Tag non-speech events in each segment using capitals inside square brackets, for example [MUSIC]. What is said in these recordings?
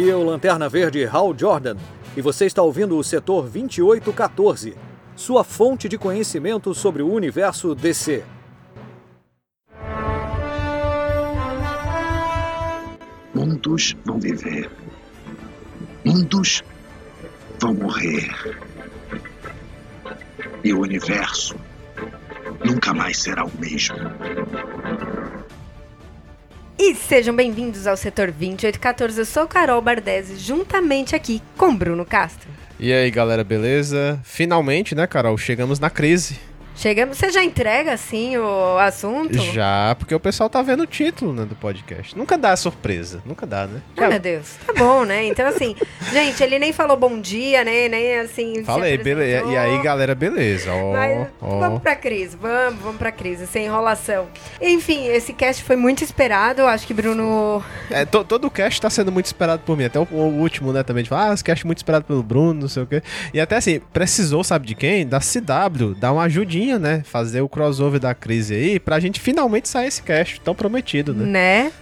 Aqui é o Lanterna Verde Hal Jordan e você está ouvindo o setor 2814, sua fonte de conhecimento sobre o universo DC. Mundos vão viver. Mundos vão morrer. E o universo nunca mais será o mesmo. E sejam bem-vindos ao setor 2814. Eu sou Carol Bardesi, juntamente aqui com Bruno Castro. E aí, galera, beleza? Finalmente, né, Carol? Chegamos na crise. Chegamos, você já entrega assim o assunto? Já, porque o pessoal tá vendo o título né, do podcast. Nunca dá surpresa, nunca dá, né? Ah, meu Deus, tá bom, né? Então, assim, [LAUGHS] gente, ele nem falou bom dia, né? Nem assim. Falei, beleza. E aí, galera, beleza. Ó, Mas, ó. Vamos pra crise, vamos, vamos pra crise, sem enrolação. Enfim, esse cast foi muito esperado, acho que Bruno. É, to- todo o cast tá sendo muito esperado por mim. Até o, o último, né, também. Tipo, ah, esse cast muito esperado pelo Bruno, não sei o quê. E até assim, precisou, sabe de quem? Da CW, dar uma ajudinha, né? Fazer o crossover da crise aí, pra gente finalmente sair esse cast tão prometido, né? Né?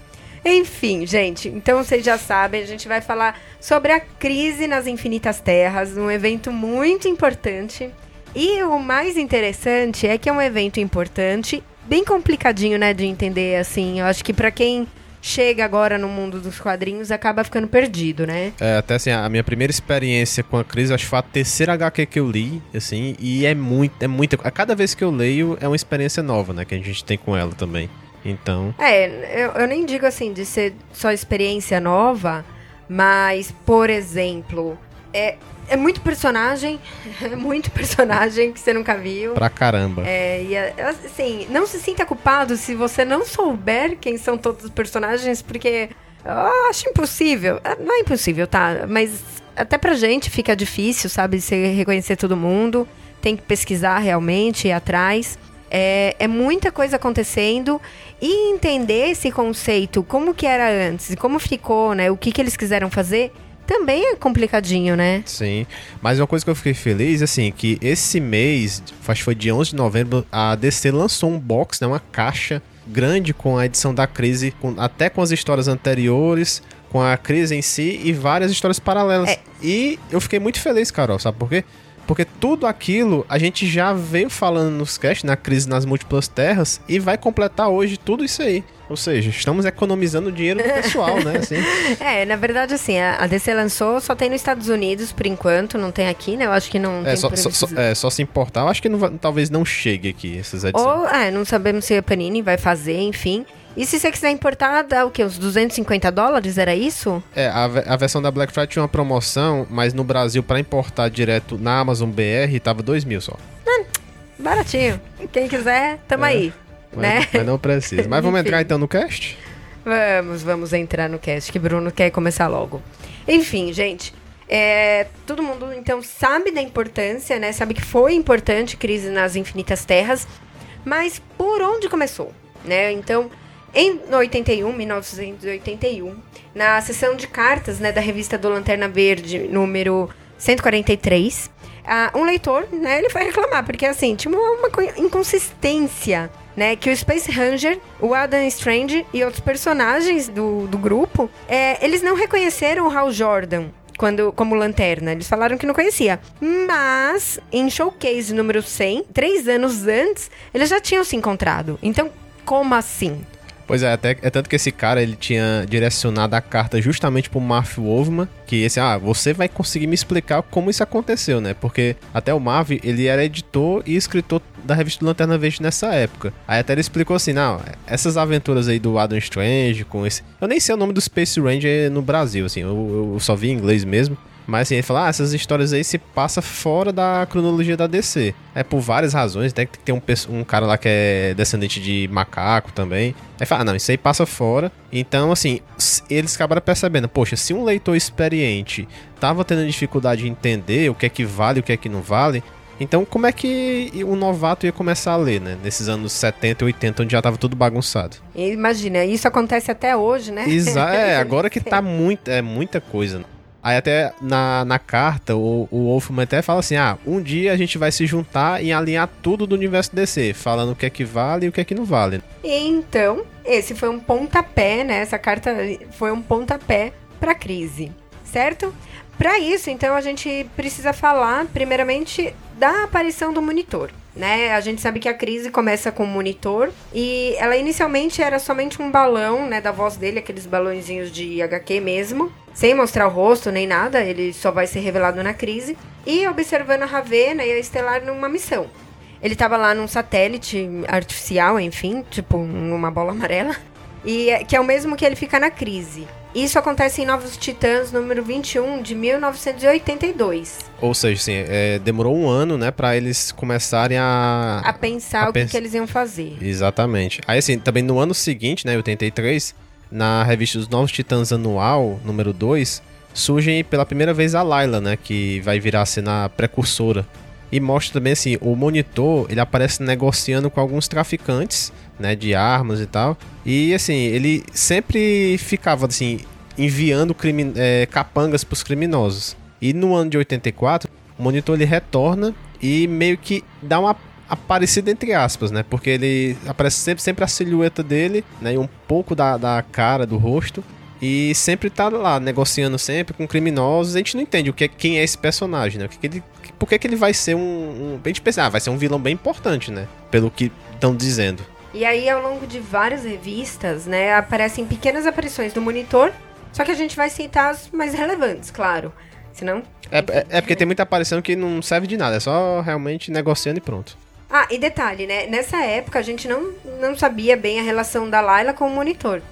Enfim, gente, então vocês já sabem, a gente vai falar sobre a crise nas infinitas terras, um evento muito importante. E o mais interessante é que é um evento importante, bem complicadinho, né, de entender assim. Eu acho que pra quem chega agora no mundo dos quadrinhos acaba ficando perdido, né? É, até assim, a minha primeira experiência com a crise, acho que foi a terceira HQ que eu li, assim, e é muito, é muita. A cada vez que eu leio, é uma experiência nova, né, que a gente tem com ela também. Então, É, eu, eu nem digo assim de ser só experiência nova, mas, por exemplo, é, é muito personagem, [LAUGHS] é muito personagem que você nunca viu. pra caramba. É, e é, assim, não se sinta culpado se você não souber quem são todos os personagens, porque eu acho impossível. É, Não é impossível, tá? Mas até pra gente fica difícil, sabe? Você reconhecer todo mundo. Tem que pesquisar realmente, ir atrás. É, é muita coisa acontecendo e entender esse conceito, como que era antes, e como ficou, né? O que, que eles quiseram fazer, também é complicadinho, né? Sim, mas uma coisa que eu fiquei feliz, assim, que esse mês, acho que foi dia 11 de novembro, a DC lançou um box, né, uma caixa grande com a edição da crise, com- até com as histórias anteriores, com a crise em si e várias histórias paralelas. É. E eu fiquei muito feliz, Carol, sabe por quê? Porque tudo aquilo a gente já veio falando nos cast, na crise nas múltiplas terras, e vai completar hoje tudo isso aí. Ou seja, estamos economizando dinheiro do pessoal, né? [LAUGHS] Assim. É, na verdade, assim, a DC lançou, só tem nos Estados Unidos por enquanto, não tem aqui, né? Eu acho que não É só, só, é, só se importar. Eu acho que não vai- talvez não chegue aqui essas edições. Ou, é, não sabemos se a Panini vai fazer, enfim. E se você quiser importar, dá o quê? Uns 250 dólares, era isso? É, a, a versão da Black Friday tinha uma promoção, mas no Brasil, pra importar direto na Amazon BR, tava 2 mil só. Baratinho. Quem quiser, tamo É. aí, Mas, né? mas não precisa. Mas vamos entrar então no cast? Vamos, vamos entrar no cast, que Bruno quer começar logo. Enfim, gente, é, todo mundo então sabe da importância, né? Sabe que foi importante crise nas infinitas terras, mas por onde começou, né? Então, em 81, 1981, na sessão de cartas, né, da revista do Lanterna Verde, número 143, ah, um leitor, né, ele foi reclamar, porque assim, tinha uma, uma co- inconsistência, né, que o Space Ranger, o Adam Strange e outros personagens do, do grupo, é, eles não reconheceram o Hal Jordan quando, como lanterna. Eles falaram que não conhecia. Mas, em Showcase número 100, três anos antes, eles já tinham se encontrado. Então, como assim? Pois é, até, é tanto que esse cara, ele tinha direcionado a carta justamente pro Marv Wolfman, que esse, ah, você vai conseguir me explicar como isso aconteceu, né? Porque até o Marv, ele era editor e escritor da revista Lanterna Verde nessa época. Aí até ele explicou assim, não, essas aventuras aí do Adam Strange com esse... Eu nem sei o nome do Space Ranger no Brasil, assim, eu, eu só vi em inglês mesmo. Mas assim, ele fala, ah, essas histórias aí se passa fora da cronologia da DC. É por várias razões, tem que ter um, um cara lá que é descendente de macaco também. Aí fala, ah, não, isso aí passa fora. Então, assim, eles acabaram percebendo, poxa, se um leitor experiente tava tendo dificuldade de entender o que é que vale e o que é que não vale, então como é que o novato ia começar a ler, né? Nesses anos 70 e 80, onde já tava tudo bagunçado. Imagina, isso acontece até hoje, né? Exa é, [LAUGHS] agora que tá muito, é muita coisa. Aí até na, na carta, o, o Wolfman até fala assim, ah, um dia a gente vai se juntar e alinhar tudo do universo DC, falando o que é que vale e o que é que não vale. Então, esse foi um pontapé, né? Essa carta foi um pontapé pra crise. certo? Para isso, então, a gente precisa falar, primeiramente, da aparição do monitor. Né? A gente sabe que a crise começa com o monitor e ela inicialmente era somente um balão, né, da voz dele, aqueles balãozinhos de HQ mesmo, sem mostrar o rosto nem nada, ele só vai ser revelado na crise, e observando a Ravena e a Estelar numa missão. Ele estava lá num satélite artificial, enfim, tipo numa bola amarela, e é, que é o mesmo que ele fica na crise. Isso acontece em Novos Titãs, número 21, de 1982. Ou seja, assim, é, demorou um ano, né, pra eles começarem a... A pensar A o que, pens- que eles iam fazer. Exatamente. Aí, assim, também no ano seguinte, né, 83, na revista Os Novos Titãs Anual, número 2, surge pela primeira vez a Layla, né, que vai virar assim na precursora. E mostra também, assim, o monitor, ele aparece negociando com alguns traficantes, né, de armas e tal. E, assim, ele sempre ficava, assim, enviando crimi é, capangas criminosos. E no ano de 84, o monitor ele retorna e meio que dá uma aparecida entre aspas, né? Porque ele aparece sempre, sempre a silhueta dele, né? E um pouco da, da cara, do rosto. E sempre tá lá, negociando sempre com criminosos. A gente não entende o que é, quem é esse personagem, né? O que que ele, por que, que ele vai ser um, um. A gente pensa, ah, vai ser um vilão bem importante, né? Pelo que estão dizendo. E aí, ao longo de várias revistas, né, aparecem pequenas aparições do monitor, só que a gente vai citar as mais relevantes, claro. Senão. É, é, é porque tem muita aparição que não serve de nada, é só realmente negociando e pronto. Ah, e detalhe, né? Nessa época a gente não, não sabia bem a relação da Layla com o monitor.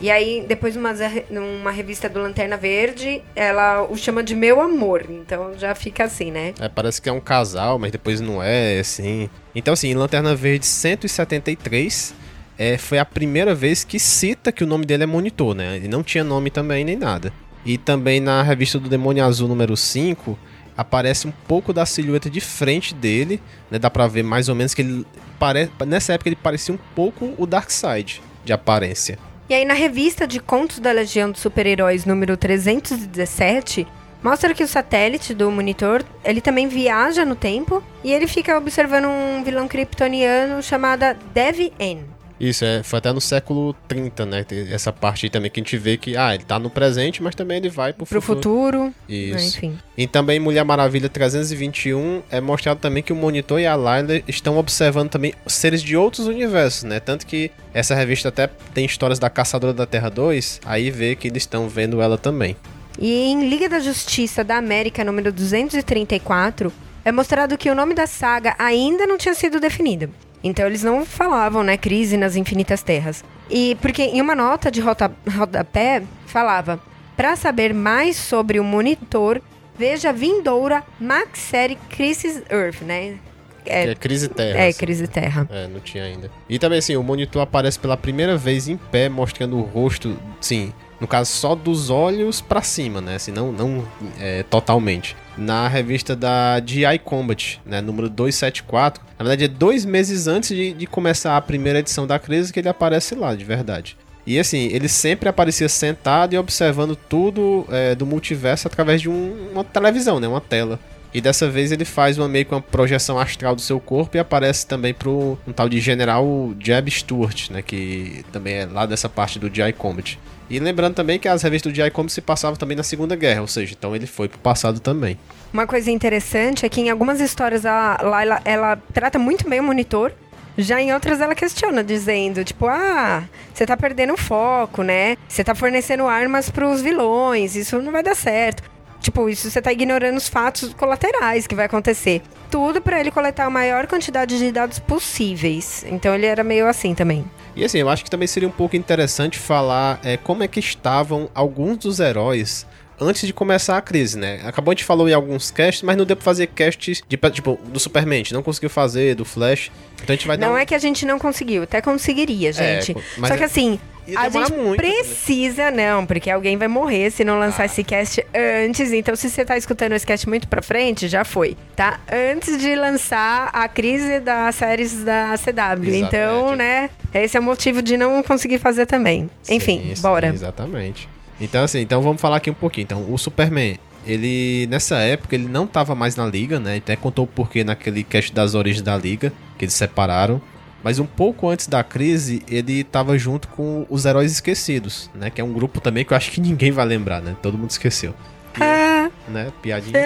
E aí, depois, numa, ze- numa revista do Lanterna Verde, ela o chama de meu amor. Então já fica assim, né? É, parece que é um casal, mas depois não é, assim. Então, assim, Lanterna Verde 173, é, foi a primeira vez que cita que o nome dele é Monitor, né? Ele não tinha nome também nem nada. E também na revista do Demônio Azul número 5, aparece um pouco da silhueta de frente dele, né? Dá pra ver mais ou menos que ele pare... nessa época ele parecia um pouco o Darkseid de aparência. E aí, na revista de Contos da Legião dos Super-Heróis, número 317, mostra que o satélite do monitor, ele também viaja no tempo e ele fica observando um vilão kryptoniano chamado Dev N. Isso, é, foi até no século 30, né? Tem Essa parte aí também que a gente vê que, ah, ele tá no presente, mas também ele vai pro, Pro futuro, né, Isso. enfim. E também Mulher Maravilha 321 é mostrado também que o Monitor e a Layla estão observando também seres de outros universos, né? Tanto que essa revista até tem histórias da Caçadora da Terra 2, aí vê que eles estão vendo ela também. E em Liga da Justiça da América, número 234, é mostrado que o nome da saga ainda não tinha sido definido. Então eles não falavam, né, crise nas infinitas terras. E porque em uma nota de rota- rodapé falava: para saber mais sobre o monitor, veja vindoura Max Série Crisis Earth, né? Que é É, Crise Terra. é assim. Crise Terra. É, não tinha ainda. E também, assim, o monitor aparece pela primeira vez em pé, mostrando o rosto, sim, no caso, só dos olhos pra cima, né? Assim, não, não é, totalmente. Na revista da GI Combat, né? Número 274. Na verdade, é dois meses antes de, de começar a primeira edição da crise que ele aparece lá, de verdade. E assim, ele sempre aparecia sentado e observando tudo é, do multiverso através de um- uma televisão, né? Uma tela. E dessa vez ele faz uma meio que uma projeção astral do seu corpo e aparece também pro um tal de General Jeb Stewart, né? Que também é lá dessa parte do G.I. Combat. E lembrando também que as revistas do G.I. Combat se passavam também na Segunda Guerra, ou seja, então ele foi pro passado também. Uma coisa interessante é que em algumas histórias a Layla ela trata muito bem o monitor. Já em outras ela questiona, dizendo, tipo, ah, você tá perdendo o foco, né? Você tá fornecendo armas pros vilões, isso não vai dar certo. Tipo, isso você tá ignorando os fatos colaterais que vai acontecer. Tudo pra ele coletar a maior quantidade de dados possíveis. Então ele era meio assim também. E assim, eu acho que também seria um pouco interessante falar é, como é que estavam alguns dos heróis antes de começar a crise, né? Acabou a gente falou em alguns casts, mas não deu pra fazer casts de, tipo, do Superman, a gente não conseguiu fazer, do Flash. Então a gente vai Não um... é que a gente não conseguiu, até conseguiria, gente. mas Só que é- assim, a gente muito também. precisa, não, porque alguém vai morrer se não Ah. lançar esse cast antes. Então, se você tá escutando esse cast muito pra frente, já foi, tá? Antes de lançar a crise das séries da CW. Então, Exatamente. né, esse é o motivo de não conseguir fazer também. Enfim, Sim, sim, bora. exatamente. Então, assim, então vamos falar aqui um pouquinho. Então, o Superman, ele, nessa época, ele não tava mais na Liga, né? Até contou o porquê naquele cast das origens da Liga, que eles separaram. Mas um pouco antes da crise, ele tava junto com os Heróis Esquecidos, né? Que é um grupo também que eu acho que ninguém vai lembrar, né? Todo mundo esqueceu. Ah, né? Piadinha.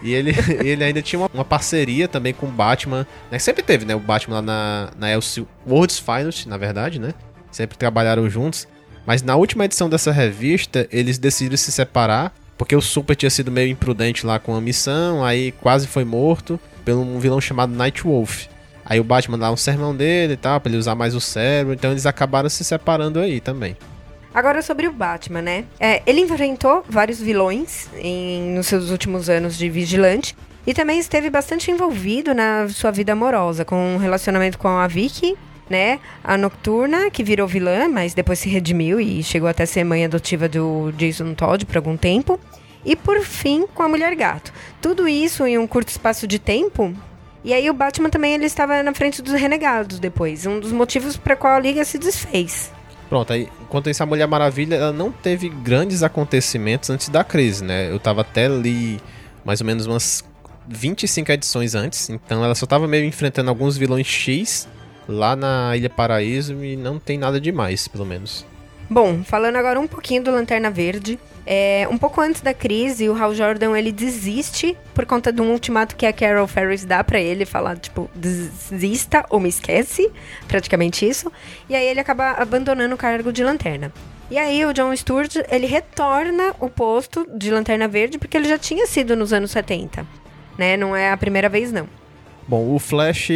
E ele, [LAUGHS] ele ainda tinha uma, uma parceria também com o Batman, né? Sempre teve, né? O Batman lá na, na Elseworlds World's Finest, na verdade, né? Sempre trabalharam juntos. Mas na última edição dessa revista, eles decidiram se separar, porque o Super tinha sido meio imprudente lá com a missão, aí quase foi morto pelo um vilão chamado Nightwolf. Aí o Batman dá um sermão dele e tal, pra ele usar mais o cérebro, então eles acabaram se separando aí também. Agora sobre o Batman, né? É, ele enfrentou vários vilões em, nos seus últimos anos de vigilante e também esteve bastante envolvido na sua vida amorosa, com um relacionamento com a Vicky, né? A Nocturna, que virou vilã, mas depois se redimiu e chegou até ser mãe adotiva do Jason Todd por algum tempo. E por fim, com a Mulher Gato. Tudo isso em um curto espaço de tempo. E aí o Batman também ele estava na frente dos renegados depois, um dos motivos para qual a liga se desfez. Pronto, aí, enquanto isso, a Mulher Maravilha ela não teve grandes acontecimentos antes da crise, né? Eu tava até ali mais ou menos umas 25 edições antes, então ela só tava meio enfrentando alguns vilões X lá na Ilha Paraíso e não tem nada demais, pelo menos. Bom, falando agora um pouquinho do Lanterna Verde. É, um pouco antes da crise, o Hal Jordan ele desiste por conta de um ultimato que a Carol Ferris dá para ele, falar tipo desista ou me esquece, praticamente isso. E aí ele acaba abandonando o cargo de lanterna. E aí o John Stewart ele retorna o posto de Lanterna Verde porque ele já tinha sido nos anos 70, né? Não é a primeira vez não. Bom, o Flash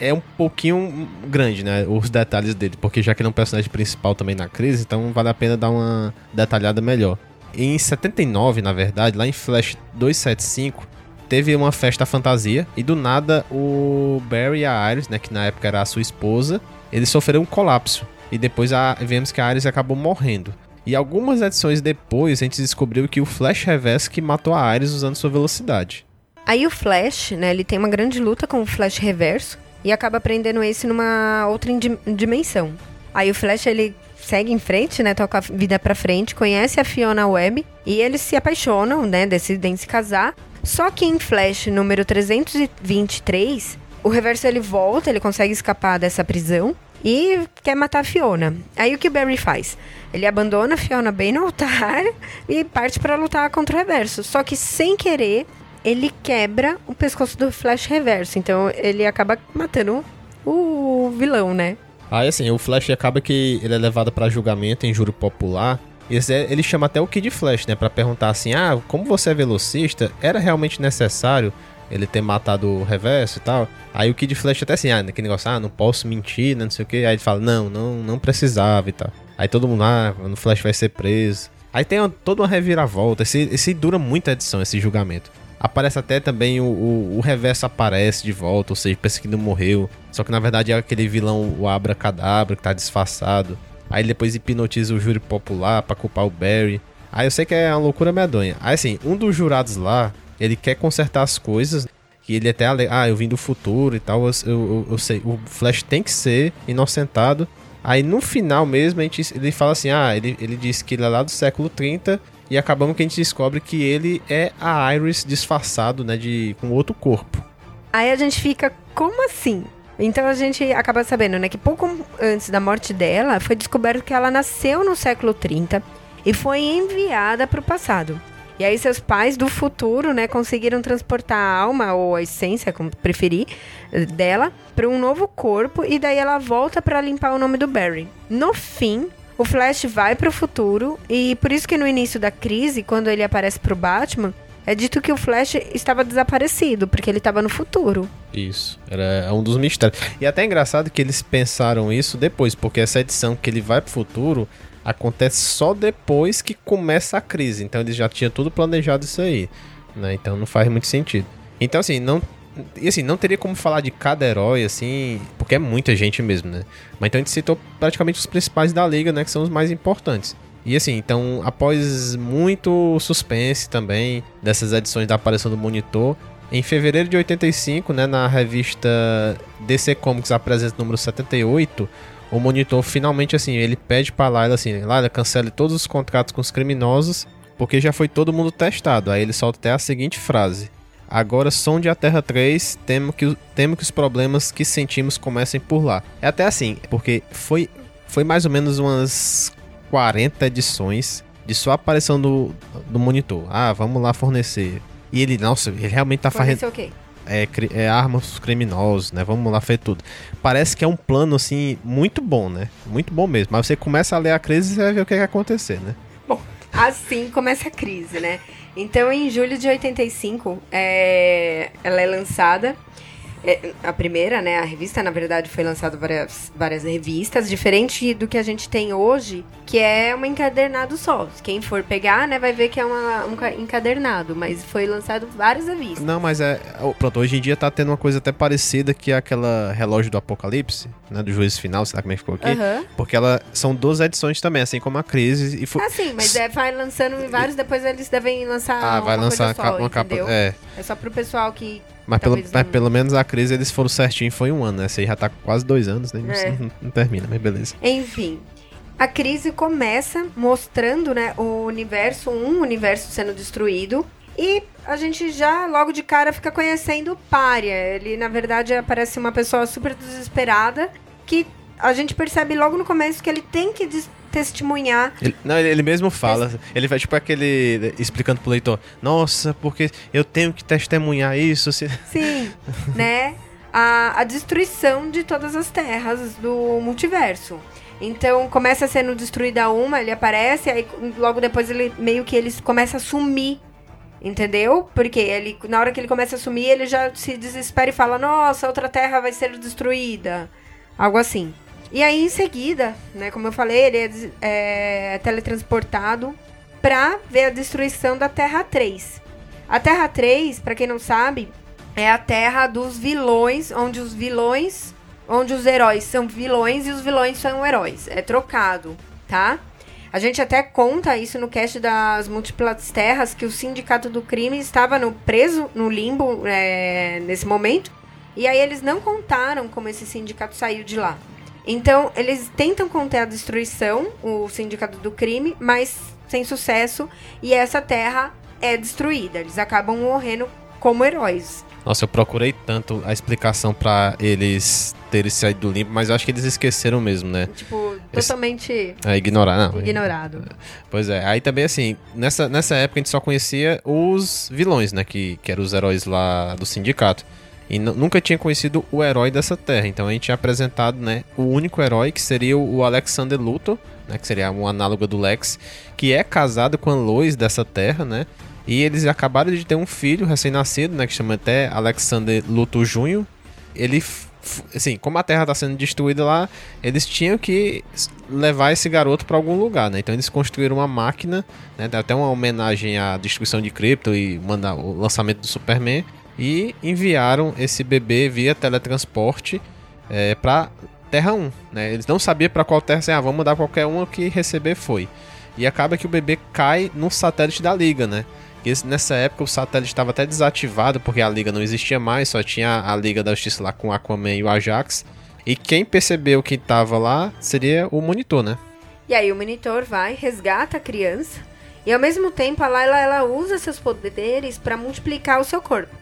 é um pouquinho grande, né? Os detalhes dele, porque já que ele é um personagem principal também na crise, então vale a pena dar uma detalhada melhor. Em 79, na verdade, lá em Flash 275, teve uma festa fantasia e do nada o Barry e a Iris, né, que na época era a sua esposa, eles sofreram um colapso. E depois a, vemos que a Iris acabou morrendo. E algumas edições depois a gente descobriu que o Flash Reverso que matou a Iris usando sua velocidade. Aí o Flash, né, ele tem uma grande luta com o Flash Reverso, e acaba prendendo esse numa outra dimensão. Aí o Flash ele segue em frente, né, toca a vida para frente, conhece a Fiona Webb e eles se apaixonam, né, decidem se casar. Só que em Flash número 323, o Reverso ele volta, ele consegue escapar dessa prisão e quer matar a Fiona. Aí o que o Barry faz? Ele abandona a Fiona bem no altar [LAUGHS] e parte para lutar contra o Reverso. Só que sem querer, ele quebra o pescoço do Flash reverso. Então ele acaba matando o vilão, né? Aí assim, o Flash acaba que ele é levado para julgamento em júri popular. Ele chama até o Kid Flash, né? Pra perguntar assim: ah, como você é velocista, era realmente necessário ele ter matado o reverso e tal? Aí o Kid Flash até assim, ah, naquele negócio, ah, não posso mentir, né, não sei o que. Aí ele fala: não, não, não precisava e tal. Aí todo mundo, ah, o Flash vai ser preso. Aí tem toda uma reviravolta. Esse, esse dura muita edição, esse julgamento. Aparece até também o, o, o, reverso aparece de volta, ou seja, pensa que não morreu. Só que na verdade é aquele vilão, o Abra Cadabra, que tá disfarçado. Aí depois hipnotiza o júri popular pra culpar o Barry. Aí eu sei que é uma loucura medonha. Aí assim, um dos jurados lá, ele quer consertar as coisas. E ele até ah, eu vim do futuro e tal. Eu, eu, eu sei, o Flash tem que ser inocentado. Aí no final mesmo, gente, ele fala assim: ah, ele, ele disse que ele é lá do século 30 e acabamos que a gente descobre que ele é a Iris disfarçado, né, de com outro corpo. Aí a gente fica, como assim? Então a gente acaba sabendo, né, que pouco antes da morte dela, foi descoberto que ela nasceu no século 30 e foi enviada para o passado. E aí seus pais do futuro, né, conseguiram transportar a alma ou a essência, como preferir, dela para um novo corpo e daí ela volta para limpar o nome do Barry. No fim, o Flash vai para o futuro e por isso que no início da crise, quando ele aparece pro Batman, é dito que o Flash estava desaparecido, porque ele estava no futuro. Isso, era um dos mistérios. E até é engraçado que eles pensaram isso depois, porque essa edição que ele vai pro futuro acontece só depois que começa a crise. Então eles já tinham tudo planejado isso aí. Né? Então não faz muito sentido. Então, assim, não e assim, não teria como falar de cada herói, assim, porque é muita gente mesmo, né? Mas então a gente citou praticamente os principais da liga, né? Que são os mais importantes. E assim, então, após muito suspense também dessas edições da aparição do Monitor, em fevereiro de 85, né, na revista DC Comics apresenta número 78, o Monitor finalmente assim, ele pede para Layla assim, Layla cancele todos os contratos com os criminosos, porque já foi todo mundo testado. Aí ele solta até a seguinte frase: Agora sonde a Terra 3, temo que, temo que os problemas que sentimos comecem por lá. É até assim, porque foi, foi mais ou menos umas 40 edições de só a aparição do, do monitor. Ah, vamos lá fornecer. E ele, nossa, ele realmente tá fazendo. Fornecer o quê? É, é armas criminosos, né? Vamos lá fazer tudo. Parece que é um plano, assim, muito bom, né? Muito bom mesmo. Mas você começa a ler a crise e você vai ver o que vai acontecer, né? Bom, assim começa a crise, né? Então, em julho de 85, é, ela é lançada. É, a primeira, né? A revista, na verdade, foi lançada várias, várias revistas, diferente do que a gente tem hoje, que é um encadernado só. Quem for pegar, né, vai ver que é uma, um ca- encadernado, mas foi lançado várias revistas. Não, mas é. ó, Pronto, hoje em dia tá tendo uma coisa até parecida que é aquela relógio do apocalipse, né? Do juízo final, sei lá como é que ficou aqui. Aham. Porque ela são duas edições também, assim como a crise. E foi... Ah, sim, mas é, vai lançando em vários, depois eles devem lançar Ah, vai uma lançar só, uma capa. entendeu? É. É só pro pessoal que Mas pelo, mas pelo menos a crise eles foram certinho, foi um ano, né? Essa aí já tá quase dois anos, né? Não, É. não- não termina, mas beleza. Enfim, a crise começa mostrando, né, o universo, um universo sendo destruído. E a gente já logo de cara fica conhecendo o Pária. Ele, na verdade, parece uma pessoa super desesperada que a gente percebe logo no começo que ele tem que des- testemunhar. Ele- não, ele, mesmo fala. Ele vai tipo aquele. explicando pro leitor: Nossa, porque eu tenho que testemunhar isso. Se... [LAUGHS] Sim, né? A, a destruição de todas as terras do multiverso. Então começa sendo destruída uma, ele aparece, aí logo depois ele meio que ele começa a sumir. Entendeu? Porque ele, na hora que ele começa a sumir, ele já se desespera e fala: Nossa, outra terra vai ser destruída. Algo assim. E aí, em seguida, né, como eu falei, ele é, des- é teletransportado pra ver a destruição da Terra 3. A Terra 3, pra quem não sabe, é a terra dos vilões, onde os vilões, onde os heróis são vilões e os vilões são heróis. É trocado, tá? A gente até conta isso no cast das múltiplas terras, que o sindicato do crime estava no preso no limbo é, nesse momento. E aí eles não contaram como esse sindicato saiu de lá. Então, eles tentam conter a destruição, o sindicato do crime, mas sem sucesso. E essa terra é destruída. Eles acabam morrendo como heróis. Nossa, eu procurei tanto a explicação pra eles terem saído do limbo, mas eu acho que eles esqueceram mesmo, né? Tipo, totalmente É, ignorar, não. ignorado. Pois é, aí também assim, nessa, nessa época a gente só conhecia os vilões, né? Que, que eram os heróis lá do sindicato. E nu- nunca tinha conhecido o herói dessa terra. Então a gente tinha apresentado, né? O único herói que seria o Alexander Luthor, né? Que seria um análogo do Lex, que é casado com a Lois dessa terra, né? E eles acabaram de ter um filho recém-nascido, né? Que chama até Alexander Luthor Jr. Ele, assim, como a Terra tá sendo destruída lá, eles tinham que levar esse garoto para algum lugar, né? Então eles construíram uma máquina, né? Até uma homenagem à destruição de Krypton e manda o lançamento do Superman e enviaram esse bebê via teletransporte é, para Terra 1, né? Eles não sabiam para qual terra, assim, ah, vamos mandar qualquer uma que receber foi. E acaba que o bebê cai no satélite da Liga, né? Nessa época o satélite estava até desativado porque a Liga não existia mais, só tinha a Liga da Justiça lá com Aquaman e o Ajax. E quem percebeu que tava lá seria o monitor, né? E aí o monitor vai, resgata a criança. E ao mesmo tempo a Layla ela usa seus poderes para multiplicar o seu corpo.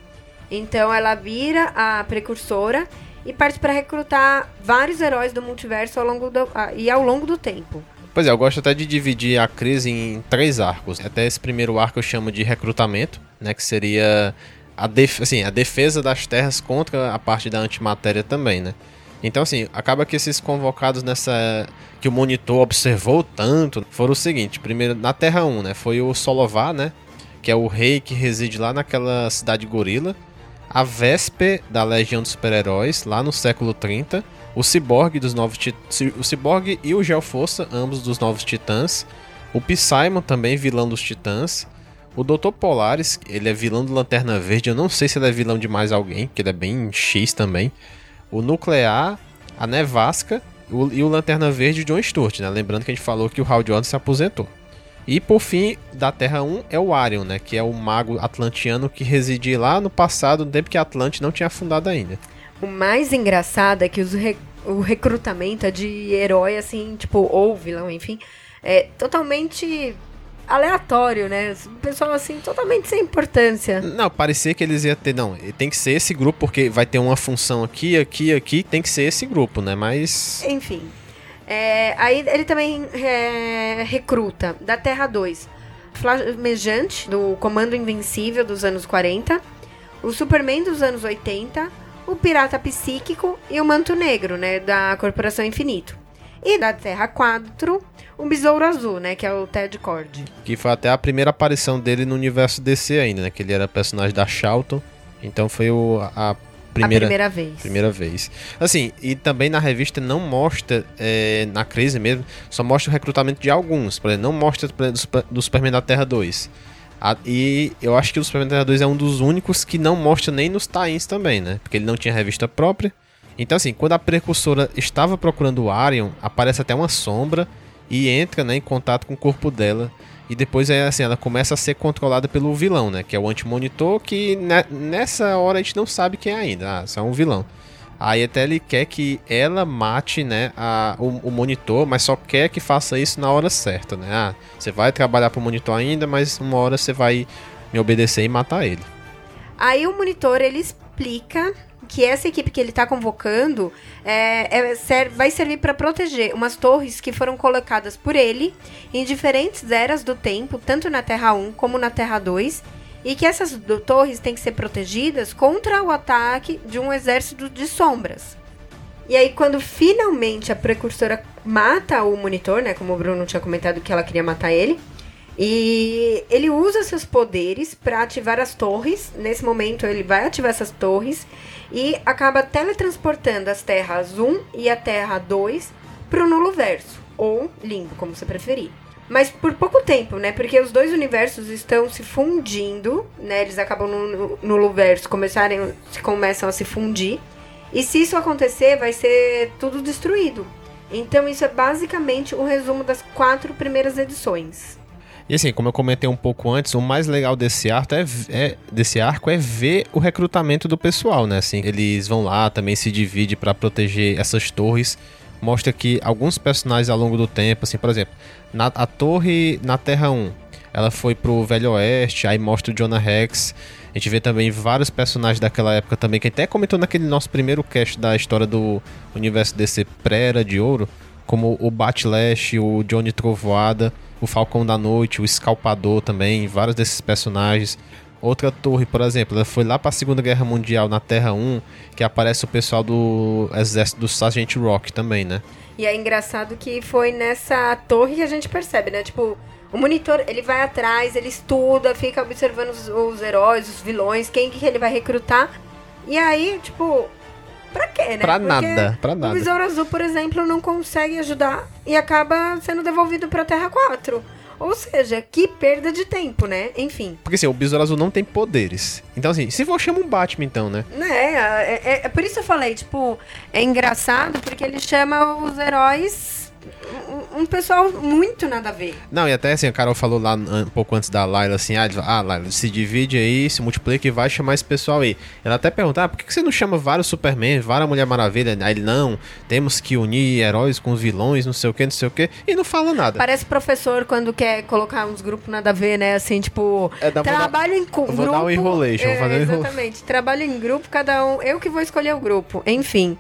Então ela vira a precursora e parte para recrutar vários heróis do multiverso ao longo do, ah, e ao longo do tempo. Pois é, eu gosto até de dividir a crise em três arcos. Até esse primeiro arco eu chamo de recrutamento, né? Que seria a, def assim, a defesa das terras contra a parte da antimatéria também, né? Então, assim, acaba que esses convocados nessa. que o monitor observou tanto foram o seguinte: primeiro, na Terra 1, né? Foi o Solovar, né? Que é o rei que reside lá naquela cidade gorila. A Vesper da Legião dos Super-Heróis, lá no século 30. O Cyborg dos Novos. O Cyborg e o Geoforça, ambos dos Novos Titãs. O Psylon também, vilão dos Titãs. O Dr. Polaris, ele é vilão do Lanterna Verde. Eu não sei se ele é vilão de mais alguém, que ele é bem X também. O Nuclear, a Nevasca o- e o Lanterna Verde, John Stewart, né? Lembrando que a gente falou que o Hal Jordan se aposentou. E por fim, da Terra 1 é o Arion, né? Que é o mago atlantiano que residia lá no passado, no tempo que a Atlante não tinha afundado ainda. O mais engraçado é que os re- o recrutamento é de herói, assim, tipo, ou vilão, enfim, é totalmente aleatório, né? O pessoal, assim, totalmente sem importância. Não, parecia que eles iam ter. Não, tem que ser esse grupo, porque vai ter uma função aqui, aqui, aqui, tem que ser esse grupo, né? Mas. Enfim. É, aí ele também é, recruta da Terra 2 Flamejante, do Comando Invencível dos anos 40, o Superman dos anos 80, o Pirata Psíquico e o Manto Negro, né, da Corporação Infinito. E da Terra 4, o Besouro Azul, né, que é o Ted Cord. Que foi até a primeira aparição dele no universo DC ainda, né, que ele era personagem da Charlton. Então foi o, a primeira, a primeira vez. Primeira vez. Assim, e também na revista não mostra, é, na crise mesmo, só mostra o recrutamento de alguns. Por exemplo, não mostra do, do Superman da Terra 2. A, e eu acho que o Superman da Terra 2 é um dos únicos que não mostra nem nos tains também, né? Porque ele não tinha revista própria. Então, assim, quando a precursora estava procurando o Arion, aparece até uma sombra e entra né, em contato com o corpo dela. E depois é assim, ela começa a ser controlada pelo vilão, né? Que é o anti-monitor, que ne nessa hora a gente não sabe quem é ainda. Ah, só é um vilão. Aí até ele quer que ela mate, né, a, o, o, monitor, mas só quer que faça isso na hora certa, né? Ah, você vai trabalhar pro monitor ainda, mas uma hora você vai me obedecer e matar ele. Aí o monitor, ele explica que essa equipe que ele está convocando é, é, ser, vai servir para proteger umas torres que foram colocadas por ele em diferentes eras do tempo, tanto na Terra 1 como na Terra 2, e que essas do, torres têm que ser protegidas contra o ataque de um exército de sombras. E aí, quando finalmente a precursora mata o monitor, né? Como o Bruno tinha comentado que ela queria matar ele, e ele usa seus poderes para ativar as torres. Nesse momento, ele vai ativar essas torres e acaba teletransportando as terras 1 e a Terra 2 para o nulo verso, ou limbo, como você preferir. Mas por pouco tempo, né? Porque os dois universos estão se fundindo, né? Eles acabam no nulo verso, começarem, começam a se fundir. E se isso acontecer, vai ser tudo destruído. Então isso é basicamente o resumo das quatro primeiras edições. E assim, como eu comentei um pouco antes, o mais legal desse arco é, é, desse arco é ver o recrutamento do pessoal, né? Assim, eles vão lá, também se divide para proteger essas torres. Mostra que alguns personagens ao longo do tempo, assim, por exemplo, na, a torre na Terra 1, ela foi pro Velho Oeste, aí mostra o Jonah Rex. A gente vê também vários personagens daquela época também, que até comentou naquele nosso primeiro cast da história do universo DC pré-era de ouro, como o Batlash, o Johnny Trovoada o Falcão da Noite, o Escalpador também, vários desses personagens. Outra torre, por exemplo, ela foi lá para a Segunda Guerra Mundial na Terra 1, que aparece o pessoal do exército do Sargent Rock também, né? E é engraçado que foi nessa torre que a gente percebe, né? Tipo, o monitor, ele vai atrás, ele estuda, fica observando os, os heróis, os vilões, quem que ele vai recrutar. E aí, tipo, Pra quê, né? Pra Porque nada, pra nada. O Besouro Azul, por exemplo, não consegue ajudar e acaba sendo devolvido pra Terra 4. Ou seja, que perda de tempo, né? Enfim. Porque assim, o Besouro Azul não tem poderes. Então, assim, se for, chama um Batman, então, né? É, é, é, é por isso que eu falei, tipo, é engraçado porque ele chama os heróis um pessoal muito nada a ver. Não, e até assim, a Carol falou lá um pouco antes da Laila assim, ah, ah Laila, se divide aí, se multiplica e vai chamar esse pessoal aí. Ela até perguntou, ah, por que você não chama vários Superman, várias Mulher Maravilha? Aí ele, não, temos que unir heróis com vilões, não sei o que, não sei o que, e não fala nada. Parece professor quando quer colocar uns grupos nada a ver, né, assim, tipo, é, trabalho em grupo. Vou dar um enrolation, é, fazer um Exatamente, trabalho em grupo, cada um, eu que vou escolher o grupo, enfim.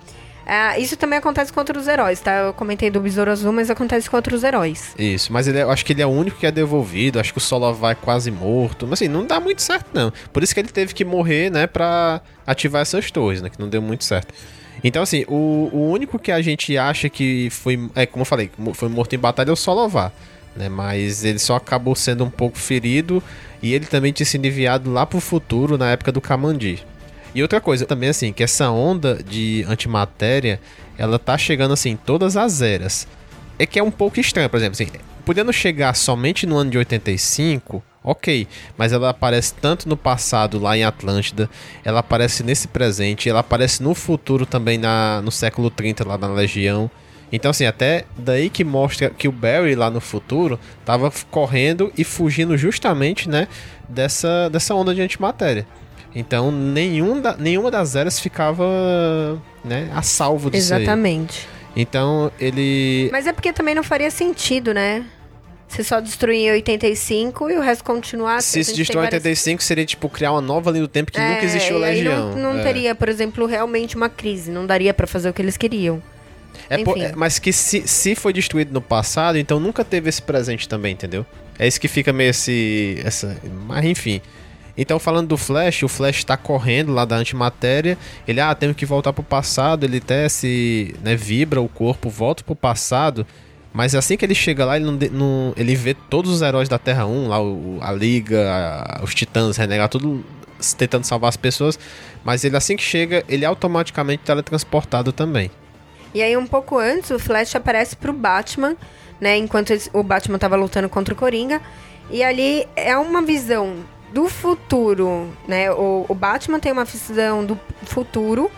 É, isso também acontece com outros heróis, tá? Eu comentei do Besouro Azul, mas acontece com outros heróis. Isso, mas ele é, eu acho que ele é o único que é devolvido. Acho que o Solo vai quase morto. Mas assim, não dá muito certo, não. Por isso que ele teve que morrer, né? Pra ativar essas torres, né? Que não deu muito certo. Então, assim, o, o único que a gente acha que foi. É, como eu falei, foi morto em batalha é o Solovar. Né, mas ele só acabou sendo um pouco ferido e ele também tinha sido enviado lá pro futuro na época do Kamandi. E outra coisa também, assim, que essa onda de antimatéria, ela tá chegando, assim, em todas as eras. É que é um pouco estranho, por exemplo, assim, podendo chegar somente no ano de 85, ok, mas ela aparece tanto no passado, lá em Atlântida, ela aparece nesse presente, ela aparece no futuro também, na, no século 30, lá na Legião. Então, assim, até daí que mostra que o Barry lá no futuro tava correndo e fugindo justamente, né, dessa, dessa onda de antimatéria. Então, nenhum da, nenhuma das eras ficava né, a salvo disso Exatamente. Aí. Então, ele... Mas é porque também não faria sentido, né? Você só destruir em 85 e o resto continuar. Se se destruir em 85 várias... seria tipo criar uma nova linha do tempo que é, nunca existiu Legião. Não, não é. teria, por exemplo, realmente uma crise. Não daria para fazer o que eles queriam. É por- é- mas que se, se foi destruído no passado, então nunca teve esse presente também, entendeu? É isso que fica meio esse. Essa, mas enfim. Então, falando do Flash, o Flash tá correndo lá da antimatéria. Ele, ah, temos que voltar pro passado. Ele até se. Né, vibra o corpo, volta pro passado. Mas assim que ele chega lá, ele, não, não- ele vê todos os heróis da Terra 1, lá o- a Liga, a- os Titãs, Renegar, tudo tentando salvar as pessoas. Mas ele assim que chega, ele é automaticamente teletransportado também. E aí, um pouco antes, o Flash aparece pro Batman, né? Enquanto o Batman tava lutando contra o Coringa. E ali é uma visão do futuro, né? O, o Batman tem uma visão do futuro